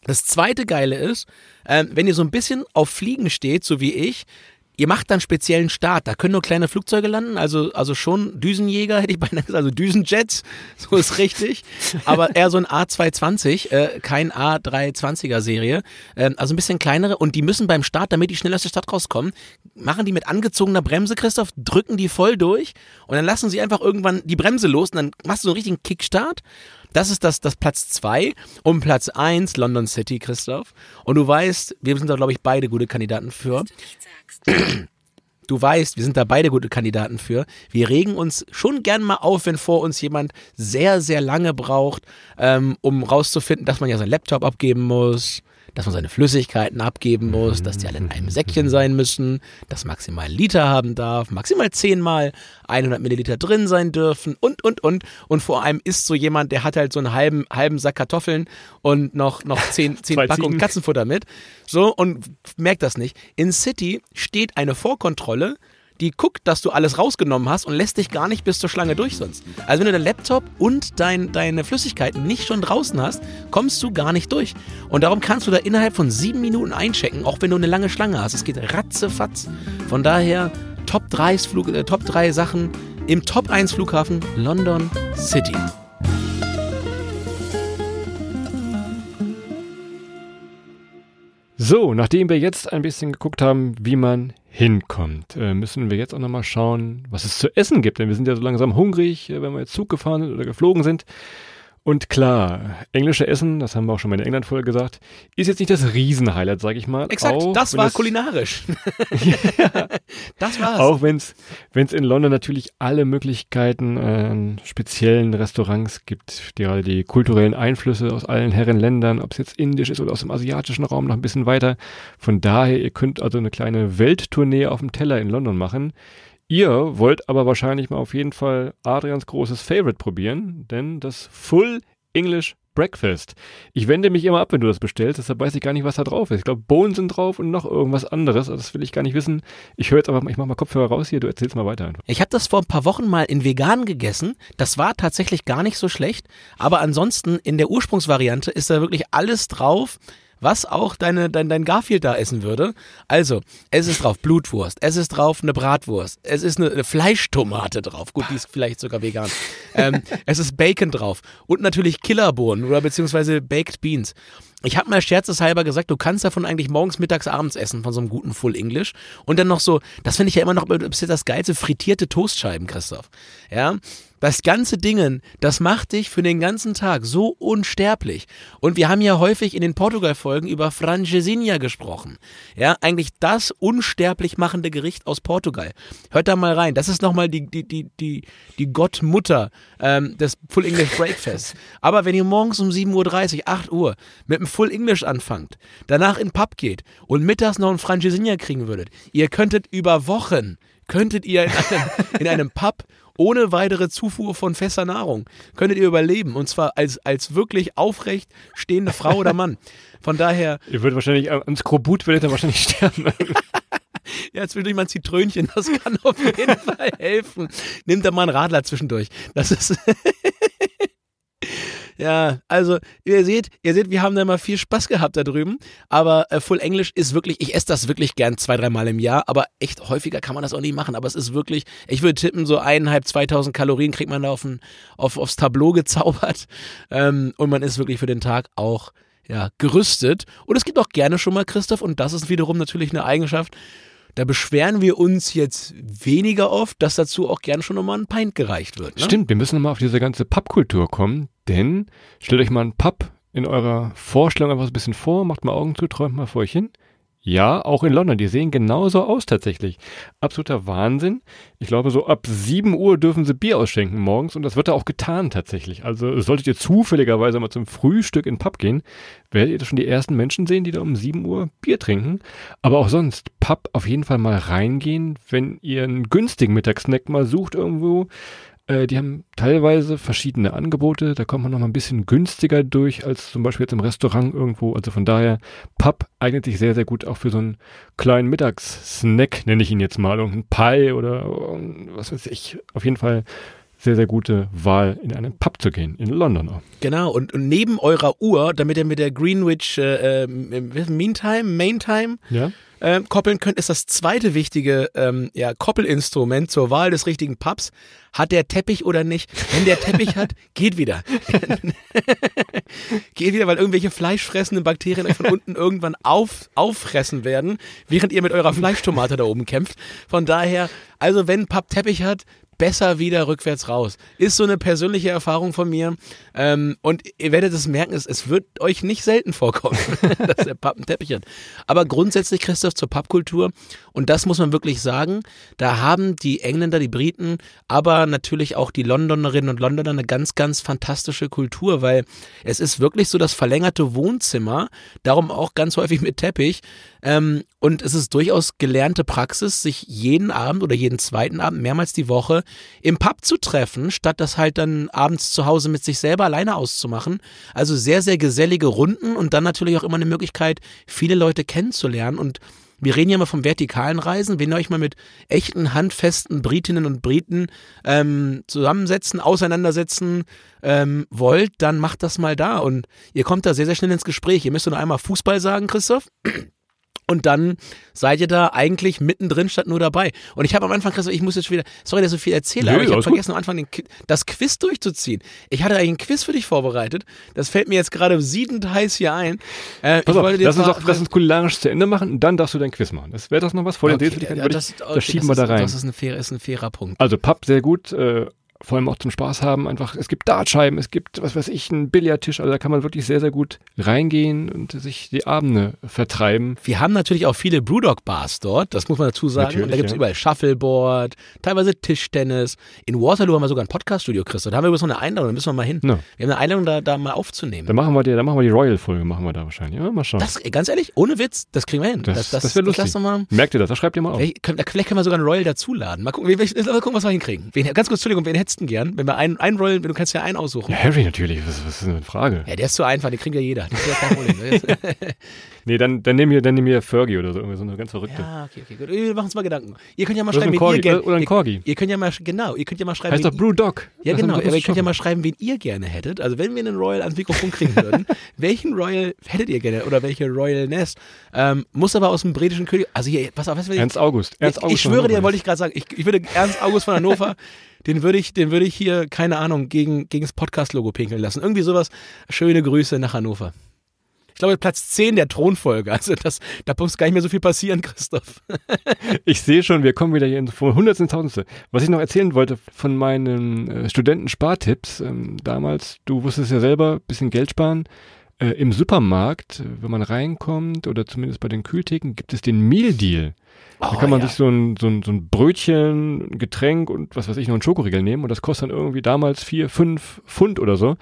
B: Das zweite Geile ist, äh, wenn ihr so ein bisschen auf Fliegen steht, so wie ich, Ihr macht dann speziellen Start. Da können nur kleine Flugzeuge landen, also, also schon Düsenjäger, hätte ich beinahe gesagt, also Düsenjets, so ist richtig. Aber eher so ein A220, äh, kein A320er Serie. Äh, also ein bisschen kleinere und die müssen beim Start, damit die schnell aus der Stadt rauskommen, machen die mit angezogener Bremse, Christoph, drücken die voll durch und dann lassen sie einfach irgendwann die Bremse los und dann machst du so einen richtigen Kickstart. Das ist das, das Platz zwei und Platz eins London City, Christoph. Und du weißt, wir sind da, glaube ich, beide gute Kandidaten für. Du weißt, wir sind da beide gute Kandidaten für. Wir regen uns schon gern mal auf, wenn vor uns jemand sehr, sehr lange braucht, ähm, um rauszufinden, dass man ja seinen Laptop abgeben muss, dass man seine Flüssigkeiten abgeben muss, dass die alle in einem Säckchen sein müssen, dass maximal Liter haben darf, maximal zehnmal 100 Milliliter drin sein dürfen und, und, und. Und vor allem ist so jemand, der hat halt so einen halben, halben Sack Kartoffeln und noch, noch zehn, zehn Packungen Katzenfutter mit. So, und merkt das nicht. In City steht eine Vorkontrolle, die guckt, dass du alles rausgenommen hast und lässt dich gar nicht bis zur Schlange durch sonst. Also wenn du deinen Laptop und dein, deine Flüssigkeiten nicht schon draußen hast, kommst du gar nicht durch. Und darum kannst du da innerhalb von sieben Minuten einchecken, auch wenn du eine lange Schlange hast. Es geht ratzefatz. Von daher Top 3, Flug, äh, Top 3 Sachen im Top 1 Flughafen London City.
C: So, nachdem wir jetzt ein bisschen geguckt haben, wie man hinkommt, äh, müssen wir jetzt auch nochmal schauen, was es zu essen gibt. Denn wir sind ja so langsam hungrig, äh, wenn wir jetzt Zug gefahren sind oder geflogen sind. Und klar, englische Essen, das haben wir auch schon mal in der England-Folge gesagt, ist jetzt nicht das Riesenhighlight, sag ich mal.
B: Exakt,
C: auch,
B: das war kulinarisch.
C: ja,
B: das war's.
C: Auch wenn es in London natürlich alle Möglichkeiten an äh, speziellen Restaurants gibt, gerade die kulturellen Einflüsse aus allen Herrenländern, ob es jetzt indisch ist oder aus dem asiatischen Raum noch ein bisschen weiter. Von daher, ihr könnt also eine kleine Welttournee auf dem Teller in London machen. Ihr wollt aber wahrscheinlich mal auf jeden Fall Adrians großes Favorite probieren, denn das Full English Breakfast. Ich wende mich immer ab, wenn du das bestellst, deshalb weiß ich gar nicht, was da drauf ist. Ich glaube, Bohnen sind drauf und noch irgendwas anderes. Also das will ich gar nicht wissen. Ich höre jetzt aber, ich mach mal Kopfhörer raus hier, du erzählst mal weiter.
B: Ich habe das vor ein paar Wochen mal in vegan gegessen. Das war tatsächlich gar nicht so schlecht. Aber ansonsten in der Ursprungsvariante ist da wirklich alles drauf was auch deine, dein, dein Garfield da essen würde. Also, es ist drauf Blutwurst, es ist drauf eine Bratwurst, es ist eine, eine Fleischtomate drauf. Gut, die ist vielleicht sogar vegan. ähm, es ist Bacon drauf und natürlich Killerbohnen oder beziehungsweise Baked Beans. Ich habe mal scherzeshalber gesagt, du kannst davon eigentlich morgens, mittags, abends essen, von so einem guten Full English. Und dann noch so, das finde ich ja immer noch bis jetzt das geilste, frittierte Toastscheiben, Christoph. Ja, das ganze Dingen, das macht dich für den ganzen Tag so unsterblich. Und wir haben ja häufig in den Portugal-Folgen über Francesinha gesprochen. Ja, eigentlich das unsterblich machende Gericht aus Portugal. Hört da mal rein. Das ist nochmal die, die, die, die, die Gottmutter ähm, des Full English Breakfasts. Aber wenn ihr morgens um 7.30 Uhr, 8 Uhr mit einem Full English anfangt, danach in den Pub geht und mittags noch ein Francesinha kriegen würdet, ihr könntet über Wochen könntet ihr in einem, in einem Pub ohne weitere Zufuhr von fester Nahrung könntet ihr überleben. Und zwar als, als wirklich aufrecht stehende Frau oder Mann. Von daher.
C: Ihr würdet wahrscheinlich, am Skrobut würdet ihr wahrscheinlich sterben.
B: ja, zwischendurch mal ein Zitrönchen, das kann auf jeden Fall helfen. Nimmt da mal einen Radler zwischendurch. Das ist. Ja, also ihr seht, ihr seht, wir haben da mal viel Spaß gehabt da drüben. Aber äh, Full English ist wirklich, ich esse das wirklich gern zwei, dreimal im Jahr, aber echt häufiger kann man das auch nicht machen. Aber es ist wirklich, ich würde tippen, so eineinhalb, zweitausend Kalorien kriegt man da auf ein, auf, aufs Tableau gezaubert. Ähm, und man ist wirklich für den Tag auch ja, gerüstet. Und es gibt auch gerne schon mal Christoph, und das ist wiederum natürlich eine Eigenschaft, da beschweren wir uns jetzt weniger oft, dass dazu auch gerne schon nochmal ein Pint gereicht wird. Ne?
C: Stimmt, wir müssen nochmal auf diese ganze Pappkultur kommen, denn stellt euch mal einen Papp in eurer Vorstellung einfach so ein bisschen vor, macht mal Augen zu, träumt mal vor euch hin. Ja, auch in London. Die sehen genauso aus tatsächlich. Absoluter Wahnsinn. Ich glaube, so ab 7 Uhr dürfen sie Bier ausschenken morgens und das wird da auch getan tatsächlich. Also solltet ihr zufälligerweise mal zum Frühstück in den Pub gehen, werdet ihr schon die ersten Menschen sehen, die da um 7 Uhr Bier trinken. Aber auch sonst, Pub auf jeden Fall mal reingehen, wenn ihr einen günstigen Mittagssnack mal sucht irgendwo. Äh, die haben teilweise verschiedene Angebote. Da kommt man noch mal ein bisschen günstiger durch als zum Beispiel jetzt im Restaurant irgendwo. Also von daher, Pub eignet sich sehr, sehr gut auch für so einen kleinen Mittagssnack, nenne ich ihn jetzt mal. Irgendein Pie oder was weiß ich. Auf jeden Fall sehr, sehr gute Wahl, in einen Pub zu gehen, in London auch.
B: Genau, und, und neben eurer Uhr, damit ihr mit der Greenwich äh, Meantime, Maintime
C: Ja?
B: Äh, koppeln könnt, ist das zweite wichtige ähm, ja, Koppelinstrument zur Wahl des richtigen Pubs. Hat der Teppich oder nicht? Wenn der Teppich hat, geht wieder. geht wieder, weil irgendwelche fleischfressenden Bakterien euch von unten irgendwann auf, auffressen werden, während ihr mit eurer Fleischtomate da oben kämpft. Von daher, also wenn Pub Teppich hat, besser wieder rückwärts raus. Ist so eine persönliche Erfahrung von mir. Ähm, und ihr werdet es merken, es, es wird euch nicht selten vorkommen, dass der Pub einen Teppich hat. Aber grundsätzlich, Christoph, zur Pappkultur, und das muss man wirklich sagen, da haben die Engländer, die Briten, aber natürlich auch die Londonerinnen und Londoner eine ganz, ganz fantastische Kultur, weil es ist wirklich so das verlängerte Wohnzimmer, darum auch ganz häufig mit Teppich. Ähm, und es ist durchaus gelernte Praxis, sich jeden Abend oder jeden zweiten Abend mehrmals die Woche im Pub zu treffen, statt das halt dann abends zu Hause mit sich selber alleine auszumachen. Also sehr, sehr gesellige Runden und dann natürlich auch immer eine Möglichkeit, viele Leute kennenzulernen und wir reden ja mal vom vertikalen Reisen. Wenn ihr euch mal mit echten, handfesten Britinnen und Briten ähm, zusammensetzen, auseinandersetzen ähm, wollt, dann macht das mal da. Und ihr kommt da sehr, sehr schnell ins Gespräch. Ihr müsst nur einmal Fußball sagen, Christoph. Und dann seid ihr da eigentlich mittendrin statt nur dabei. Und ich habe am Anfang, Christoph, ich muss jetzt wieder, sorry, dass ich so viel erzähle,
C: Nö,
B: aber ich habe vergessen, am Anfang den, das Quiz durchzuziehen. Ich hatte eigentlich ein Quiz für dich vorbereitet. Das fällt mir jetzt gerade siedend heiß hier ein. Äh,
C: Pass
B: ich
C: auf, lass uns, doch, lass uns kulinarisch zu Ende machen und dann darfst du dein Quiz machen. Das wäre das noch was vor den
B: Okay, ja,
C: würde
B: das, okay,
C: das schieben
B: das
C: wir da
B: ist,
C: rein.
B: Das ist ein, fair, ist ein fairer Punkt.
C: Also Pub sehr gut, äh, vor allem auch zum Spaß haben. Einfach, es gibt Dartscheiben, es gibt, was weiß ich, einen Billardtisch. Also da kann man wirklich sehr, sehr gut reingehen und sich die Abende vertreiben.
B: Wir haben natürlich auch viele Brewdog-Bars dort, das muss man dazu sagen.
C: Natürlich,
B: und da gibt es
C: ja.
B: überall Shuffleboard, teilweise Tischtennis. In Waterloo haben wir sogar ein Podcast-Studio, Chris. Da haben wir übrigens noch eine Einladung, da müssen wir mal hin.
C: Ja.
B: Wir haben eine Einladung, da, da mal aufzunehmen.
C: Dann machen wir die, machen wir die Royal-Folge, machen wir da wahrscheinlich. Ja, mal schauen.
B: Das, ganz ehrlich, ohne Witz, das kriegen wir hin.
C: Das- das wär lustig.
B: lass doch mal,
C: Merkt ihr das? Das schreibt ihr mal auf.
B: Da- vielleicht können wir sogar einen Royal dazuladen. Mal gucken, welch- mal gucken was wir hinkriegen. Wen, ganz kurz, Entschuldigung, wen hättest denn gern? Wenn wir einen, einen Royal, du kannst ja einen aussuchen.
C: Ja, Harry natürlich, was, was ist denn eine Frage?
B: Ja, der ist zu einfach, den kriegt ja jeder. Das ist ja kein Problem.
C: Nee, dann, dann nehmen wir, dann nehmen wir Fergie oder so, irgendwie so eine ganz verrückte.
B: ja, okay, okay, gut. Wir machen uns mal Gedanken. Ihr könnt ja mal
C: Oder so
B: schreiben,
C: ein
B: wen ihr gerne.
C: oder ein
B: ihr,
C: Corgi.
B: ihr könnt ja mal, genau, ihr könnt ja mal schreiben,
C: Heißt doch Brew Dog.
B: Ja,
C: Das
B: genau. Aber ihr könnt ja mal schreiben, wen ihr gerne hättet. Also, wenn wir einen Royal ans Mikrofon kriegen würden, welchen Royal hättet ihr gerne oder welche Royal Nest? Ähm, muss aber aus dem britischen König. Also, hier, pass auf, was will ich?
C: Ernst August. Ernst
B: ich,
C: August
B: ich schwöre
C: von
B: dir, wollte ich gerade sagen, ich, ich würde Ernst August von Hannover, den würde ich, den würde ich hier, keine Ahnung, gegen, gegen das Podcast-Logo pinkeln lassen. Irgendwie sowas. Schöne Grüße nach Hannover. Ich glaube, Platz 10 der Thronfolge. Also, das, da muss gar nicht mehr so viel passieren, Christoph.
C: Ich sehe schon, wir kommen wieder hier in, von Hundertsten Tausendste. Was ich noch erzählen wollte von meinen äh, Studenten-Spartipps, ähm, damals, du wusstest ja selber, bisschen Geld sparen. Äh, Im Supermarkt, äh, wenn man reinkommt oder zumindest bei den Kühltheken, gibt es den Meal Deal. Da
B: Oh,
C: kann man
B: ja.
C: sich so ein, so, ein, so ein Brötchen, ein Getränk und was weiß ich, noch einen Schokoriegel nehmen und das kostet dann irgendwie damals vier, fünf Pfund oder so.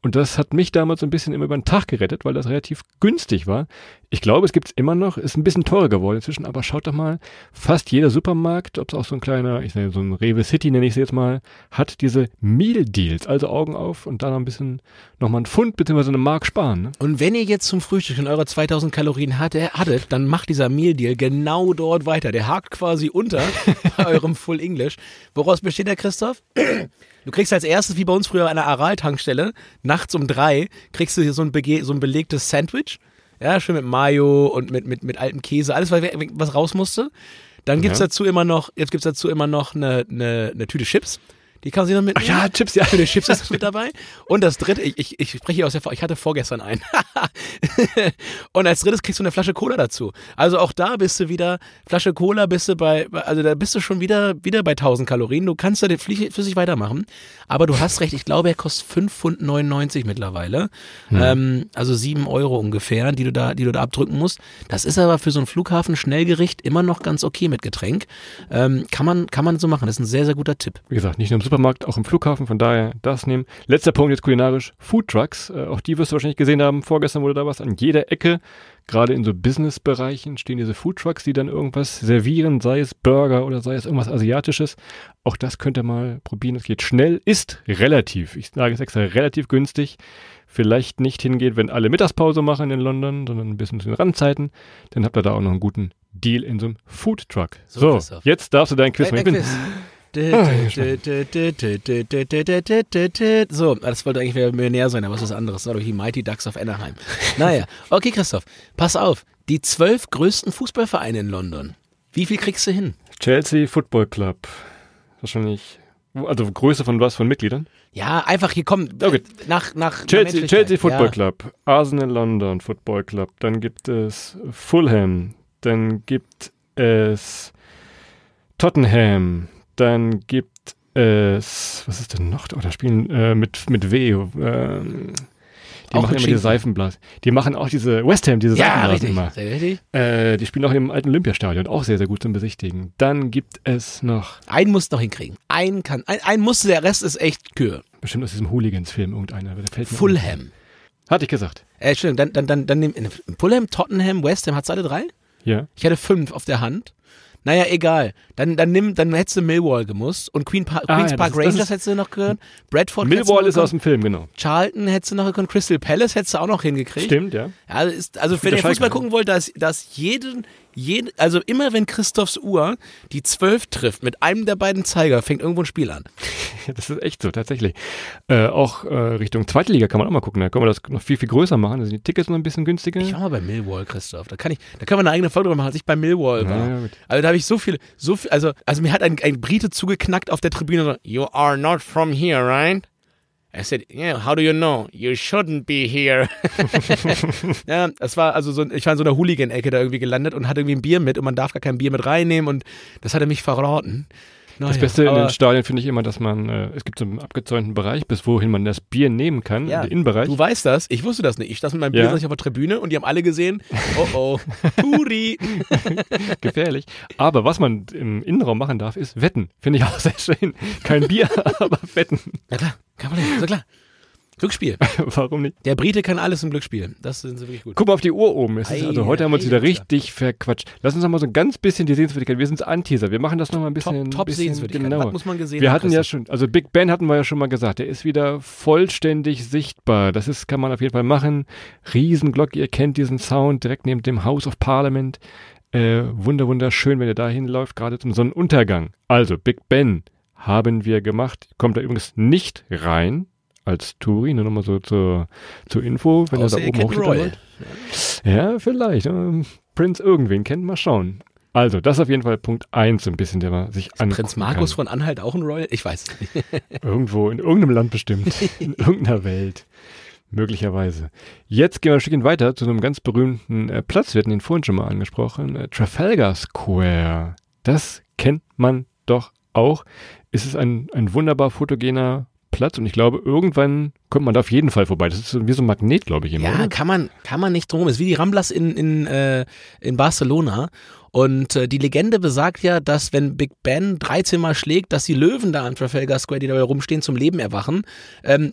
C: Und das hat mich damals so ein bisschen immer über den Tag gerettet, weil das relativ günstig war. Ich glaube, es gibt's immer noch, ist ein bisschen teurer geworden inzwischen, aber schaut doch mal, fast jeder Supermarkt, ob es auch so ein kleiner, ich sage so ein Rewe City nenne ich es jetzt mal, hat diese Meal Deals, also Augen auf und da noch ein bisschen, nochmal ein Pfund bzw. eine Mark sparen. Ne?
B: Und wenn ihr jetzt zum Frühstück schon eure 2000 Kalorien hatte, hattet, dann macht dieser Meal Deal genau dort laut weiter. Der hakt quasi unter bei eurem Full English. Woraus besteht der, Christoph? Du kriegst als erstes, wie bei uns früher an der Aral-Tankstelle, nachts um drei, kriegst du hier so ein, bege so ein belegtes Sandwich. Ja, schön mit Mayo und mit, mit, mit altem Käse, alles, was, was raus musste. Dann gibt's
C: Ja.
B: dazu immer noch, jetzt gibt's dazu immer noch eine, eine, eine Tüte Chips. Die kann sich noch mitnehmen.
C: Ach ja, Chips, ja.
B: Tüte Chips ist mit dabei. Und das dritte, ich, ich, ich spreche hier aus der, ich hatte vorgestern einen. und als drittes kriegst du eine Flasche Cola dazu. Also auch da bist du wieder, Flasche Cola bist du bei, also da bist du schon wieder, wieder bei 1000 Kalorien. Du kannst da flie- flüssig weitermachen. Aber du hast recht, ich glaube, er kostet 5,99 Pfund mittlerweile. Ähm, also 7 Euro ungefähr, die du da, die du da abdrücken musst. Das ist aber für so ein Flughafen-Schnellgericht immer noch ganz okay mit Getränk. Ähm, kann man, kann man so machen. Das ist ein sehr, sehr guter Tipp.
C: Wie gesagt, nicht nur im Supermarkt, auch im Flughafen, von daher das nehmen. Letzter Punkt jetzt kulinarisch, Food Trucks. Äh, auch die wirst du wahrscheinlich gesehen haben. Vorgestern wurde da was an jeder Ecke. Gerade in so Business-Bereichen stehen diese Food Trucks, die dann irgendwas servieren, sei es Burger oder sei es irgendwas Asiatisches. Auch das könnt ihr mal probieren. Es geht schnell, ist relativ, ich sage es extra, relativ günstig. Vielleicht nicht hingeht, wenn alle Mittagspause machen in London, sondern ein bisschen zu den Randzeiten. Dann habt ihr da auch noch einen guten Deal in so einem Food Truck.
B: So,
C: So, jetzt darfst du deinen Quiz machen.
B: So, das wollte eigentlich wieder Millionär sein, aber es ist was anderes. Doch die Mighty Ducks of Anaheim. Naja, okay, Christoph, pass auf. Die zwölf größten Fußballvereine in London. Wie viel kriegst du hin?
C: Chelsea Football Club. Wahrscheinlich, also Größe von was? Von Mitgliedern?
B: Ja, einfach hier kommen.
C: Okay.
B: Nach, nach nach
C: Chelsea. Chelsea Football
B: ja.
C: Club, Arsenal London Football Club, dann gibt es Fulham, dann gibt es Tottenham, dann gibt es, was ist denn noch? Oh, da spielen äh, mit, mit W. Ähm, die
B: Auch
C: machen immer diese
B: Schinken.
C: Seifenblas. Die machen auch diese West Ham, diese
B: Ja,
C: Seifenblasen
B: richtig.
C: immer.
B: Sehr richtig.
C: Äh, die spielen auch im alten Olympiastadion, auch sehr, sehr gut zum Besichtigen. Dann gibt es noch,
B: Einen musst du noch hinkriegen. Einen kann, ein, einen musste, der Rest ist echt Kühe.
C: bestimmt aus diesem Hooligans-Film irgendeiner, der fällt mir.
B: Fulham.
C: Hatte ich gesagt.
B: Äh, Entschuldigung, dann, dann, dann, dann nimm, Fulham, Tottenham, West Ham, hat's alle drei?
C: Ja.
B: Ich hatte fünf auf der Hand. Naja, egal. Dann, dann nimm, dann hättest du Millwall gemusst und Queen pa
C: Ah,
B: Queen's
C: ja,
B: Park
C: das ist- das
B: Rangers
C: ist-
B: hättest du noch gehört. Bradford
C: Millwall ist aus dem Film, genau.
B: Charlton hättest du noch gekonnt. Crystal Palace hättest du auch noch hingekriegt.
C: Stimmt, ja.
B: Ja, also, ist, also wenn ihr Fußball gucken wollt, dass, dass jeden, jeden, also immer wenn Christophs Uhr die 12 trifft mit einem der beiden Zeiger, fängt irgendwo ein Spiel an.
C: Das ist echt so, tatsächlich. Äh, auch äh, Richtung Zweite Liga kann man auch mal gucken. Da können wir das noch viel, viel größer machen. Da sind die Tickets noch ein bisschen günstiger.
B: Ich war mal bei Millwall, Christoph. Da kann ich, da können wir eine eigene Folge drüber machen, als ich bei Millwall war.
C: Ja.
B: Also da habe ich so viel, so viel, also, also mir hat ein, ein Brite zugeknackt auf der Tribüne so, You are not from here, right? I said, yeah, how do you know? You shouldn't be here. ja, das war also so, ich war in so einer Hooligan-Ecke da irgendwie gelandet und hatte irgendwie ein Bier mit und man darf gar kein Bier mit reinnehmen und das hatte mich verraten. Naja,
C: Das Beste in den Stadien finde ich immer, dass man, äh, es gibt so einen abgezäunten Bereich, bis wohin man das Bier nehmen kann,
B: Ja,
C: den Innenbereich.
B: Du weißt das, ich wusste das nicht. Ich stand mit meinem Bier
C: Ja.
B: saß ich auf der Tribüne und die haben alle gesehen, oh oh, Turi.
C: Gefährlich. Aber was man im Innenraum machen darf, ist wetten. Finde ich auch sehr schön. Kein Bier, aber wetten.
B: Na klar, kein Problem, ist ja klar. Glücksspiel.
C: Warum nicht?
B: Der Brite kann alles im Glücksspiel. Das sind sie wirklich gut.
C: Guck mal auf die Uhr oben. Ist,
B: Ei,
C: also heute haben wir uns wieder richtig verquatscht. Lass uns noch mal so ein ganz bisschen die Sehenswürdigkeit. Wir sind Anteaser. Wir machen das noch mal ein bisschen,
B: Top, top
C: bisschen
B: Sehenswürdigkeit.
C: genauer.
B: Was muss man gesehen
C: Wir hatten ja schon, also Big Ben hatten wir ja schon mal gesagt, der ist wieder vollständig sichtbar. Das ist, kann man auf jeden Fall machen. Riesenglocke, ihr kennt diesen Sound direkt neben dem House of Parliament. Äh, wunder, wunderschön, wenn ihr da hinläuft, gerade zum Sonnenuntergang. Also, Big Ben haben wir gemacht. Kommt da übrigens nicht rein als Touri, nur nochmal so zur, zur Info, wenn
B: Außer
C: ihr da oben wollt. Ja, vielleicht. Ähm, Prinz irgendwen kennt, mal schauen. Also, das ist auf jeden Fall Punkt eins, so ein bisschen, der man sich angucken
B: Prinz Markus
C: kann.
B: von Anhalt auch ein Royal? Ich weiß nicht.
C: Irgendwo, in irgendeinem Land bestimmt. in irgendeiner Welt. Möglicherweise. Jetzt gehen wir ein Stückchen weiter zu einem ganz berühmten äh, Platz. Wir hatten ihn vorhin schon mal angesprochen. Äh, Trafalgar Square. Das kennt man doch auch. Es ist ein, ein wunderbar fotogener Platz und ich glaube, irgendwann kommt man da auf jeden Fall vorbei. Das ist wie so ein Magnet, glaube ich, immer.
B: Ja,
C: oder?
B: kann man, kann man nicht drum. Ist wie die Ramblas in, in, äh, in Barcelona. Und äh, die Legende besagt ja, dass wenn Big Ben 13 Mal schlägt, dass die Löwen da am Trafalgar Square, die dabei rumstehen, zum Leben erwachen. Ähm,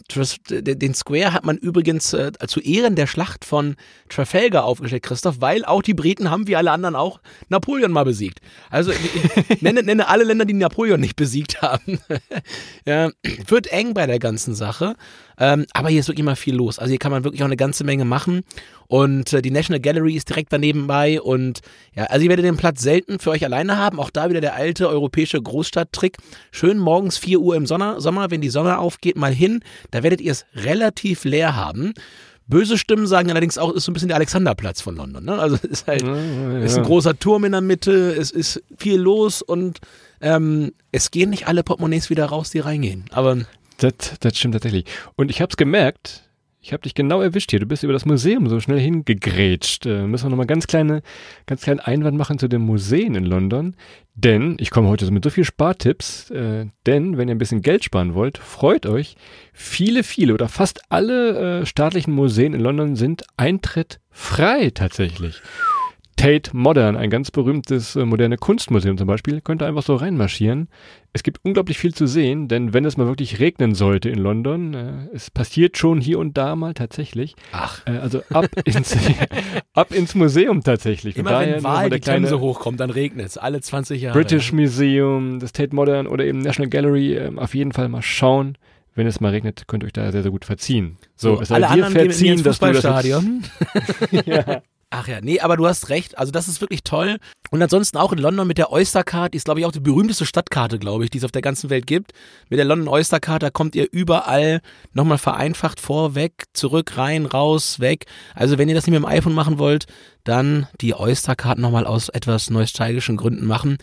B: den Square hat man übrigens äh, zu Ehren der Schlacht von Trafalgar aufgestellt, Christoph, weil auch die Briten haben, wie alle anderen auch, Napoleon mal besiegt. Also nenne, nenne alle Länder, die Napoleon nicht besiegt haben. ja, wird eng bei der ganzen Sache. Ähm, aber hier ist wirklich immer viel los. Also hier kann man wirklich auch eine ganze Menge machen. Und äh, die National Gallery ist direkt daneben bei. Und ja, also ihr werdet den Platz selten für euch alleine haben. Auch da wieder der alte europäische Großstadttrick. Schön morgens 4 Uhr im Sommer, Sommer, wenn die Sonne aufgeht, mal hin. Da werdet ihr es relativ leer haben. Böse Stimmen sagen allerdings auch, ist so ein bisschen der Alexanderplatz von London. Ne? Also es ist halt,
C: Ja,
B: ist ein großer Turm in der Mitte, es ist viel los und ähm, es gehen nicht alle Portemonnaies wieder raus, die reingehen. Aber
C: Das, das stimmt tatsächlich. Und ich habe es gemerkt, ich habe dich genau erwischt hier. Du bist über das Museum so schnell hingegrätscht. Äh, müssen wir nochmal ganz kleine, ganz kleinen Einwand machen zu den Museen in London. Denn, ich komme heute mit so viel Spartipps, äh, denn wenn ihr ein bisschen Geld sparen wollt, freut euch, viele, viele oder fast alle äh, staatlichen Museen in London sind Eintritt frei tatsächlich. Tate Modern, ein ganz berühmtes äh, moderne Kunstmuseum zum Beispiel, könnt ihr einfach so reinmarschieren. Es gibt unglaublich viel zu sehen, denn wenn es mal wirklich regnen sollte in London, äh, es passiert schon hier und da mal tatsächlich.
B: ach,
C: Äh, also ab ins, ab ins Museum tatsächlich. Von
B: immer
C: daher
B: wenn Wahl
C: der
B: die Themse
C: kleine
B: hochkommt, dann regnet es. Alle 20 Jahre.
C: British Museum, das Tate Modern oder eben National Gallery, ähm, auf jeden Fall mal schauen. Wenn es mal regnet, könnt ihr euch da sehr, sehr gut verziehen. So,
B: So,
C: es
B: alle anderen gehen ins
C: dass du das
B: Fußballstadion.
C: ja.
B: Ach ja, nee, aber du hast recht. Also das ist wirklich toll. Und ansonsten auch in London mit der Oyster Card, die ist glaube ich auch die berühmteste Stadtkarte, glaube ich, die es auf der ganzen Welt gibt. Mit der London Oyster Card, da kommt ihr überall nochmal vereinfacht vor, weg, zurück, rein, raus, weg. Also wenn ihr das nicht mit dem iPhone machen wollt, dann die Oyster Card nochmal aus etwas nostalgischen Gründen machen.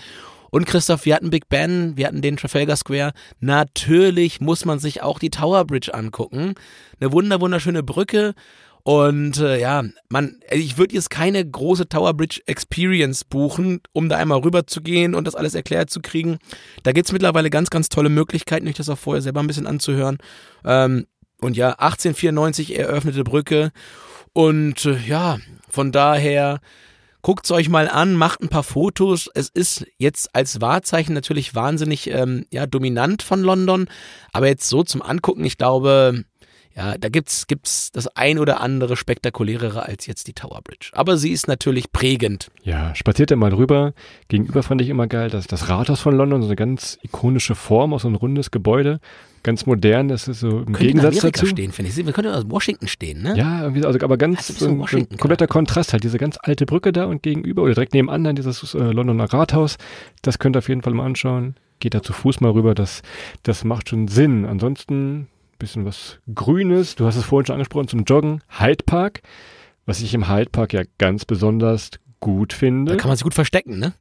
B: Und Christoph, wir hatten Big Ben, wir hatten den Trafalgar Square. Natürlich muss man sich auch die Tower Bridge angucken. Eine wunder wunderschöne Brücke. Und äh, ja, man, ich würde jetzt keine große Tower Bridge Experience buchen, um da einmal rüber zu gehen und das alles erklärt zu kriegen. Da gibt's mittlerweile ganz, ganz tolle Möglichkeiten, euch das auch vorher selber ein bisschen anzuhören. Ähm, und ja, 1894 eröffnete Brücke. Und äh, ja, von daher guckt's euch mal an, macht ein paar Fotos. Es ist jetzt als Wahrzeichen natürlich wahnsinnig ähm, ja, dominant von London, aber jetzt so zum Angucken, ich glaube, ja, da gibt's gibt's das ein oder andere spektakulärere als jetzt die Tower Bridge. Aber sie ist natürlich prägend.
C: Ja, spaziert er mal rüber. Gegenüber fand ich immer geil, dass das Rathaus von London, so eine ganz ikonische Form, auch so ein rundes Gebäude, ganz modern, das ist so im
B: Könnte in
C: Gegensatz
B: Amerika
C: dazu.
B: stehen, finde ich. Wir können aus Washington stehen, ne?
C: Ja, also aber ganz so ein, so ein kompletter Kontrast halt, diese ganz alte Brücke da und gegenüber oder direkt nebenan dann dieses äh, Londoner Rathaus. Das könnt ihr auf jeden Fall mal anschauen. Geht da zu Fuß mal rüber, das, das macht schon Sinn. Ansonsten bisschen was Grünes, du hast es vorhin schon angesprochen, zum Joggen. Hyde Park, was ich im Hyde Park ja ganz besonders gut finde.
B: Da kann man sich gut verstecken, ne?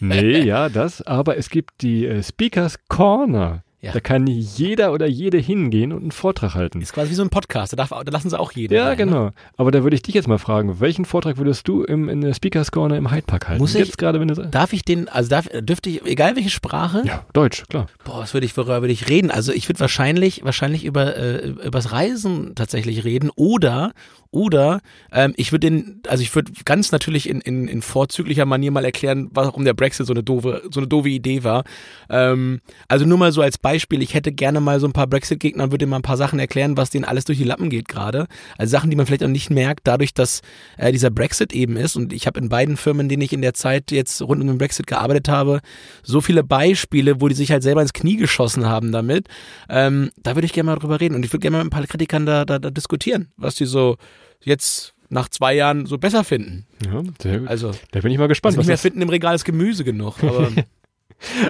C: Nee, ja, das. Aber es gibt die äh, Speakers Corner.
B: Ja.
C: Da kann jeder oder jede hingehen und einen Vortrag halten.
B: Ist quasi wie so ein Podcast. Da, darf, da lassen sie auch jeden.
C: Ja,
B: rein, Ne?
C: genau. Aber da würde ich dich jetzt mal fragen, welchen Vortrag würdest du im, in der Speakers Corner im Hyde Park halten?
B: Muss ich-
C: Jetzt gerade, wenn du sagst.
B: Darf ich den, also darf, dürfte ich, egal welche Sprache,
C: Ja, Deutsch, klar.
B: boah, was würde ich, worüber würde ich reden? Also ich würde wahrscheinlich, wahrscheinlich über, äh, übers Reisen tatsächlich reden oder, oder ähm, ich würde den, also ich würde ganz natürlich in, in, in vorzüglicher Manier mal erklären, warum der Brexit so eine doofe, so eine doofe Idee war. Ähm, also nur mal so als Beispiel, ich hätte gerne mal so ein paar Brexit-Gegner und würde denen mal ein paar Sachen erklären, was denen alles durch die Lappen geht gerade. Also Sachen, die man vielleicht auch nicht merkt, dadurch, dass äh, dieser Brexit eben ist. Und ich habe in beiden Firmen, denen ich in der Zeit jetzt rund um den Brexit gearbeitet habe, so viele Beispiele, wo die sich halt selber ins Knie geschossen haben damit. Ähm, da würde ich gerne mal drüber reden. Und ich würde gerne mal mit ein paar Kritikern da, da, da diskutieren, was die so jetzt nach zwei Jahren so besser finden.
C: Ja, sehr gut.
B: Also,
C: da bin ich mal gespannt,
B: also nicht mehr finden im Regal ist Gemüse genug. Aber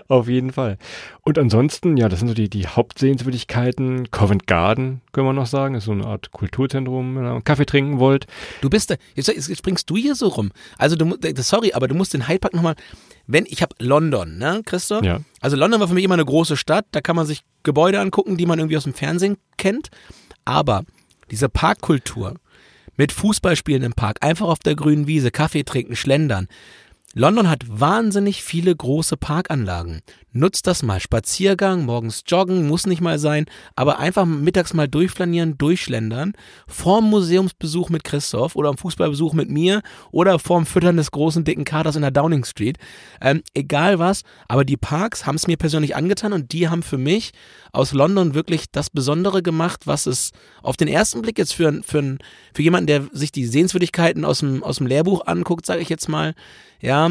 C: auf jeden Fall. Und ansonsten, ja, das sind so die, die Hauptsehenswürdigkeiten. Covent Garden, können wir noch sagen, ist so eine Art Kulturzentrum, wenn ihr einen Kaffee trinken wollt.
B: Du bist, da- jetzt, jetzt springst du hier so rum. Also du, mu- sorry, aber du musst den Hyde Park nochmal, wenn, ich habe London, ne, Christoph?
C: Ja.
B: Also London war für mich immer eine große Stadt, da kann man sich Gebäude angucken, die man irgendwie aus dem Fernsehen kennt. Aber diese Parkkultur mit Fußballspielen im Park, einfach auf der grünen Wiese, Kaffee trinken, schlendern. London hat wahnsinnig viele große Parkanlagen. Nutzt das mal. Spaziergang, morgens joggen, muss nicht mal sein, aber einfach mittags mal durchflanieren, durchschlendern. Vorm Museumsbesuch mit Christoph oder am Fußballbesuch mit mir oder vorm Füttern des großen dicken Katers in der Downing Street. Ähm, egal was, aber die Parks haben es mir persönlich angetan und die haben für mich aus London wirklich das Besondere gemacht, was es auf den ersten Blick jetzt für, für, für jemanden, der sich die Sehenswürdigkeiten aus dem, aus dem Lehrbuch anguckt, sage ich jetzt mal, ja,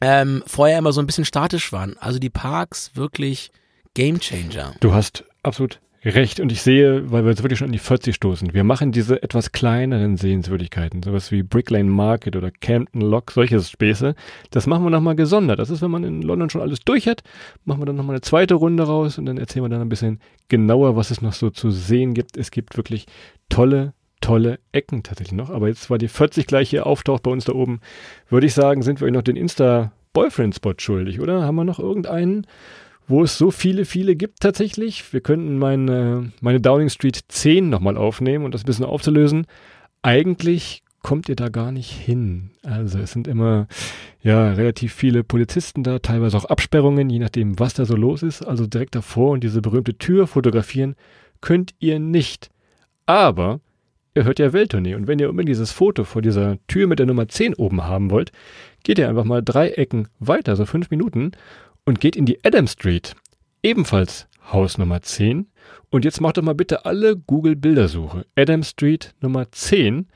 B: ähm, vorher immer so ein bisschen statisch waren. Also die Parks wirklich Gamechanger.
C: Du hast absolut recht. Und ich sehe, weil wir jetzt wirklich schon an die 40 stoßen, wir machen diese etwas kleineren Sehenswürdigkeiten, sowas wie Brick Lane Market oder Campton Lock, solche Späße. Das machen wir nochmal gesondert. Das ist, wenn man in London schon alles durch hat, machen wir dann nochmal eine zweite Runde raus und dann erzählen wir dann ein bisschen genauer, was es noch so zu sehen gibt. Es gibt wirklich tolle, tolle Ecken tatsächlich noch. Aber jetzt, weil die 40 gleich hier auftaucht bei uns da oben, würde ich sagen, sind wir euch noch den Insta-Boyfriend-Spot schuldig, oder? Haben wir noch irgendeinen? wo es so viele, viele gibt tatsächlich. Wir könnten meine, meine Downing Street 10 nochmal aufnehmen und das ein bisschen aufzulösen. Eigentlich kommt ihr da gar nicht hin. Also es sind immer ja relativ viele Polizisten da, teilweise auch Absperrungen, je nachdem, was da so los ist. Also direkt davor und diese berühmte Tür fotografieren könnt ihr nicht. Aber ihr hört ja Welttournee und wenn ihr unbedingt dieses Foto vor dieser Tür mit der Nummer 10 oben haben wollt, geht ihr einfach mal drei Ecken weiter, so fünf Minuten und geht in die Adam Street, ebenfalls Haus Nummer 10. Und jetzt macht doch mal bitte alle Google-Bildersuche. Adam Street Nummer 10.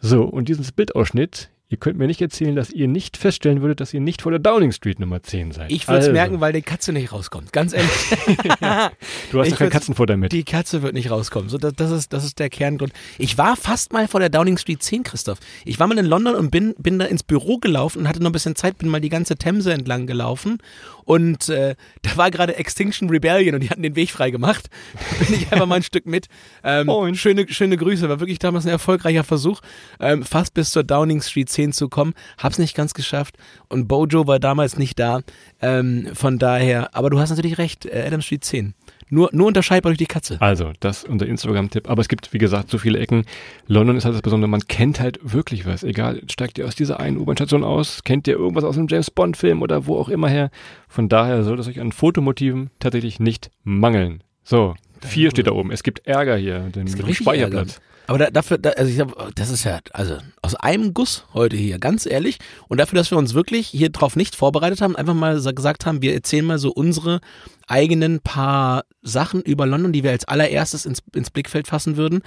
C: So, und diesen Bildausschnitt Ihr könnt mir nicht erzählen, dass ihr nicht feststellen würdet, dass ihr nicht vor der Downing Street Nummer 10 seid.
B: Ich würde es also. merken, weil die Katze nicht rauskommt. Ganz ehrlich.
C: du hast doch kein Katzenfutter mit.
B: Die Katze wird nicht rauskommen. So, das, das, ist, das ist der Kerngrund. Ich war fast mal vor der Downing Street 10, Christoph. Ich war mal in London und bin, bin da ins Büro gelaufen und hatte noch ein bisschen Zeit, bin mal die ganze Themse entlang gelaufen. Und äh, da war gerade Extinction Rebellion und die hatten den Weg frei gemacht. Da bin ich einfach mal ein Stück mit. Ähm, schöne, schöne Grüße. War wirklich damals ein erfolgreicher Versuch, ähm, fast bis zur Downing Street 10 10 zu kommen. Hab's nicht ganz geschafft und Bojo war damals nicht da. Ähm, von daher, aber du hast natürlich recht, äh, Adam Street 10. Nur, nur unterscheidbar durch die Katze.
C: Also, das ist unser Instagram-Tipp. Aber es gibt, wie gesagt, so viele Ecken. London ist halt das Besondere. Man kennt halt wirklich was. Egal, steigt ihr aus dieser einen U-Bahn-Station aus, kennt ihr irgendwas aus einem James-Bond-Film oder wo auch immer her. Von daher sollte es euch an Fotomotiven tatsächlich nicht mangeln. So, vier steht da oben. Es gibt Ärger hier, den Speicherplatz.
B: Ärger. Aber da, dafür, da, also ich sag, das ist ja, also aus einem Guss heute hier, ganz ehrlich. Und dafür, dass wir uns wirklich hier drauf nicht vorbereitet haben, einfach mal gesagt haben, wir erzählen mal so unsere eigenen paar Sachen über London, die wir als allererstes ins, ins Blickfeld fassen würden.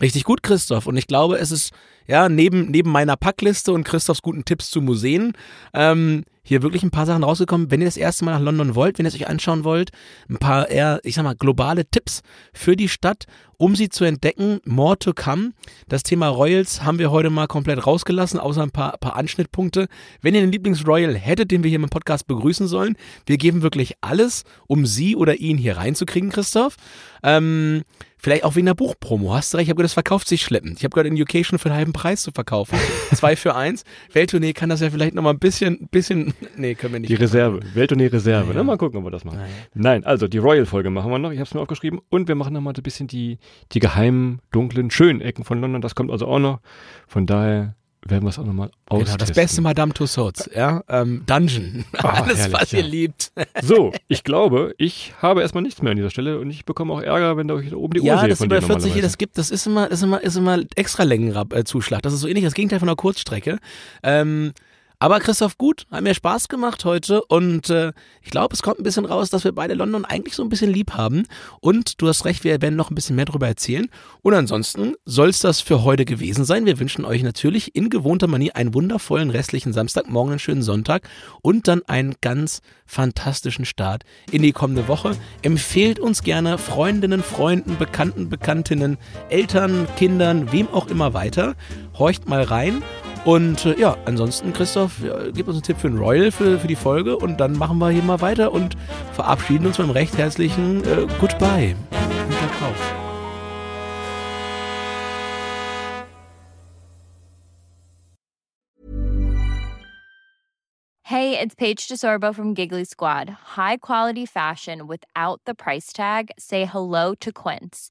B: Richtig gut, Christoph. Und ich glaube, es ist, ja, neben, neben meiner Packliste und Christophs guten Tipps zu Museen, ähm, hier wirklich ein paar Sachen rausgekommen. Wenn ihr das erste Mal nach London wollt, wenn ihr es euch anschauen wollt, ein paar eher, ich sag mal, globale Tipps für die Stadt, um sie zu entdecken. More to come. Das Thema Royals haben wir heute mal komplett rausgelassen, außer ein paar, paar Anschnittpunkte. Wenn ihr einen Lieblingsroyal hättet, den wir hier im Podcast begrüßen sollen, wir geben wirklich alles, um sie oder ihn hier reinzukriegen, Christoph. Ähm, Vielleicht auch wegen der Buchpromo. Hast du recht, ich habe gehört, das verkauft sich schleppend. Ich habe gehört, in UK schon für einen halben Preis zu verkaufen. Zwei für eins. Welttournee kann das ja vielleicht nochmal ein bisschen, bisschen, nee, können wir nicht.
C: Die Reserve. Welttournee Reserve. Naja. Ne? Mal gucken, ob wir das machen. Naja. Nein, also die Royal-Folge machen wir noch. Ich habe es mir aufgeschrieben. Und wir machen nochmal so ein bisschen die, die geheimen, dunklen, schönen Ecken von London. Das kommt also auch noch. Von daher werden wir es auch nochmal austesten. Genau,
B: das beste Madame Tussauds, ja, ähm, Dungeon, oh, alles, herrlich, was ja. ihr liebt.
C: So, ich glaube, ich habe erstmal nichts mehr an dieser Stelle und ich bekomme auch Ärger, wenn da euch oben die Uhr
B: ja,
C: sehe
B: das von über 40 hier, das gibt, das ist immer, ist immer, ist immer extra Längenzuschlag. Das ist so ähnlich das Gegenteil von einer Kurzstrecke. Ähm, aber Christoph, gut, hat mir Spaß gemacht heute und äh, ich glaube, es kommt ein bisschen raus, dass wir beide London eigentlich so ein bisschen lieb haben. Und du hast recht, wir werden noch ein bisschen mehr darüber erzählen. Und ansonsten soll es das für heute gewesen sein. Wir wünschen euch natürlich in gewohnter Manier einen wundervollen restlichen Samstagmorgen, einen schönen Sonntag und dann einen ganz fantastischen Start in die kommende Woche. Empfehlt uns gerne Freundinnen, Freunden, Bekannten, Bekanntinnen, Eltern, Kindern, wem auch immer weiter. Horcht mal rein und äh, ja, ansonsten, Christoph, ja, gib uns einen Tipp für ein Royal für, für die Folge und dann machen wir hier mal weiter und verabschieden uns einem recht herzlichen äh, Goodbye. Guter Kauf.
D: Hey, it's Paige DeSorbo from Giggly Squad. High quality fashion without the price tag. Say hello to Quince.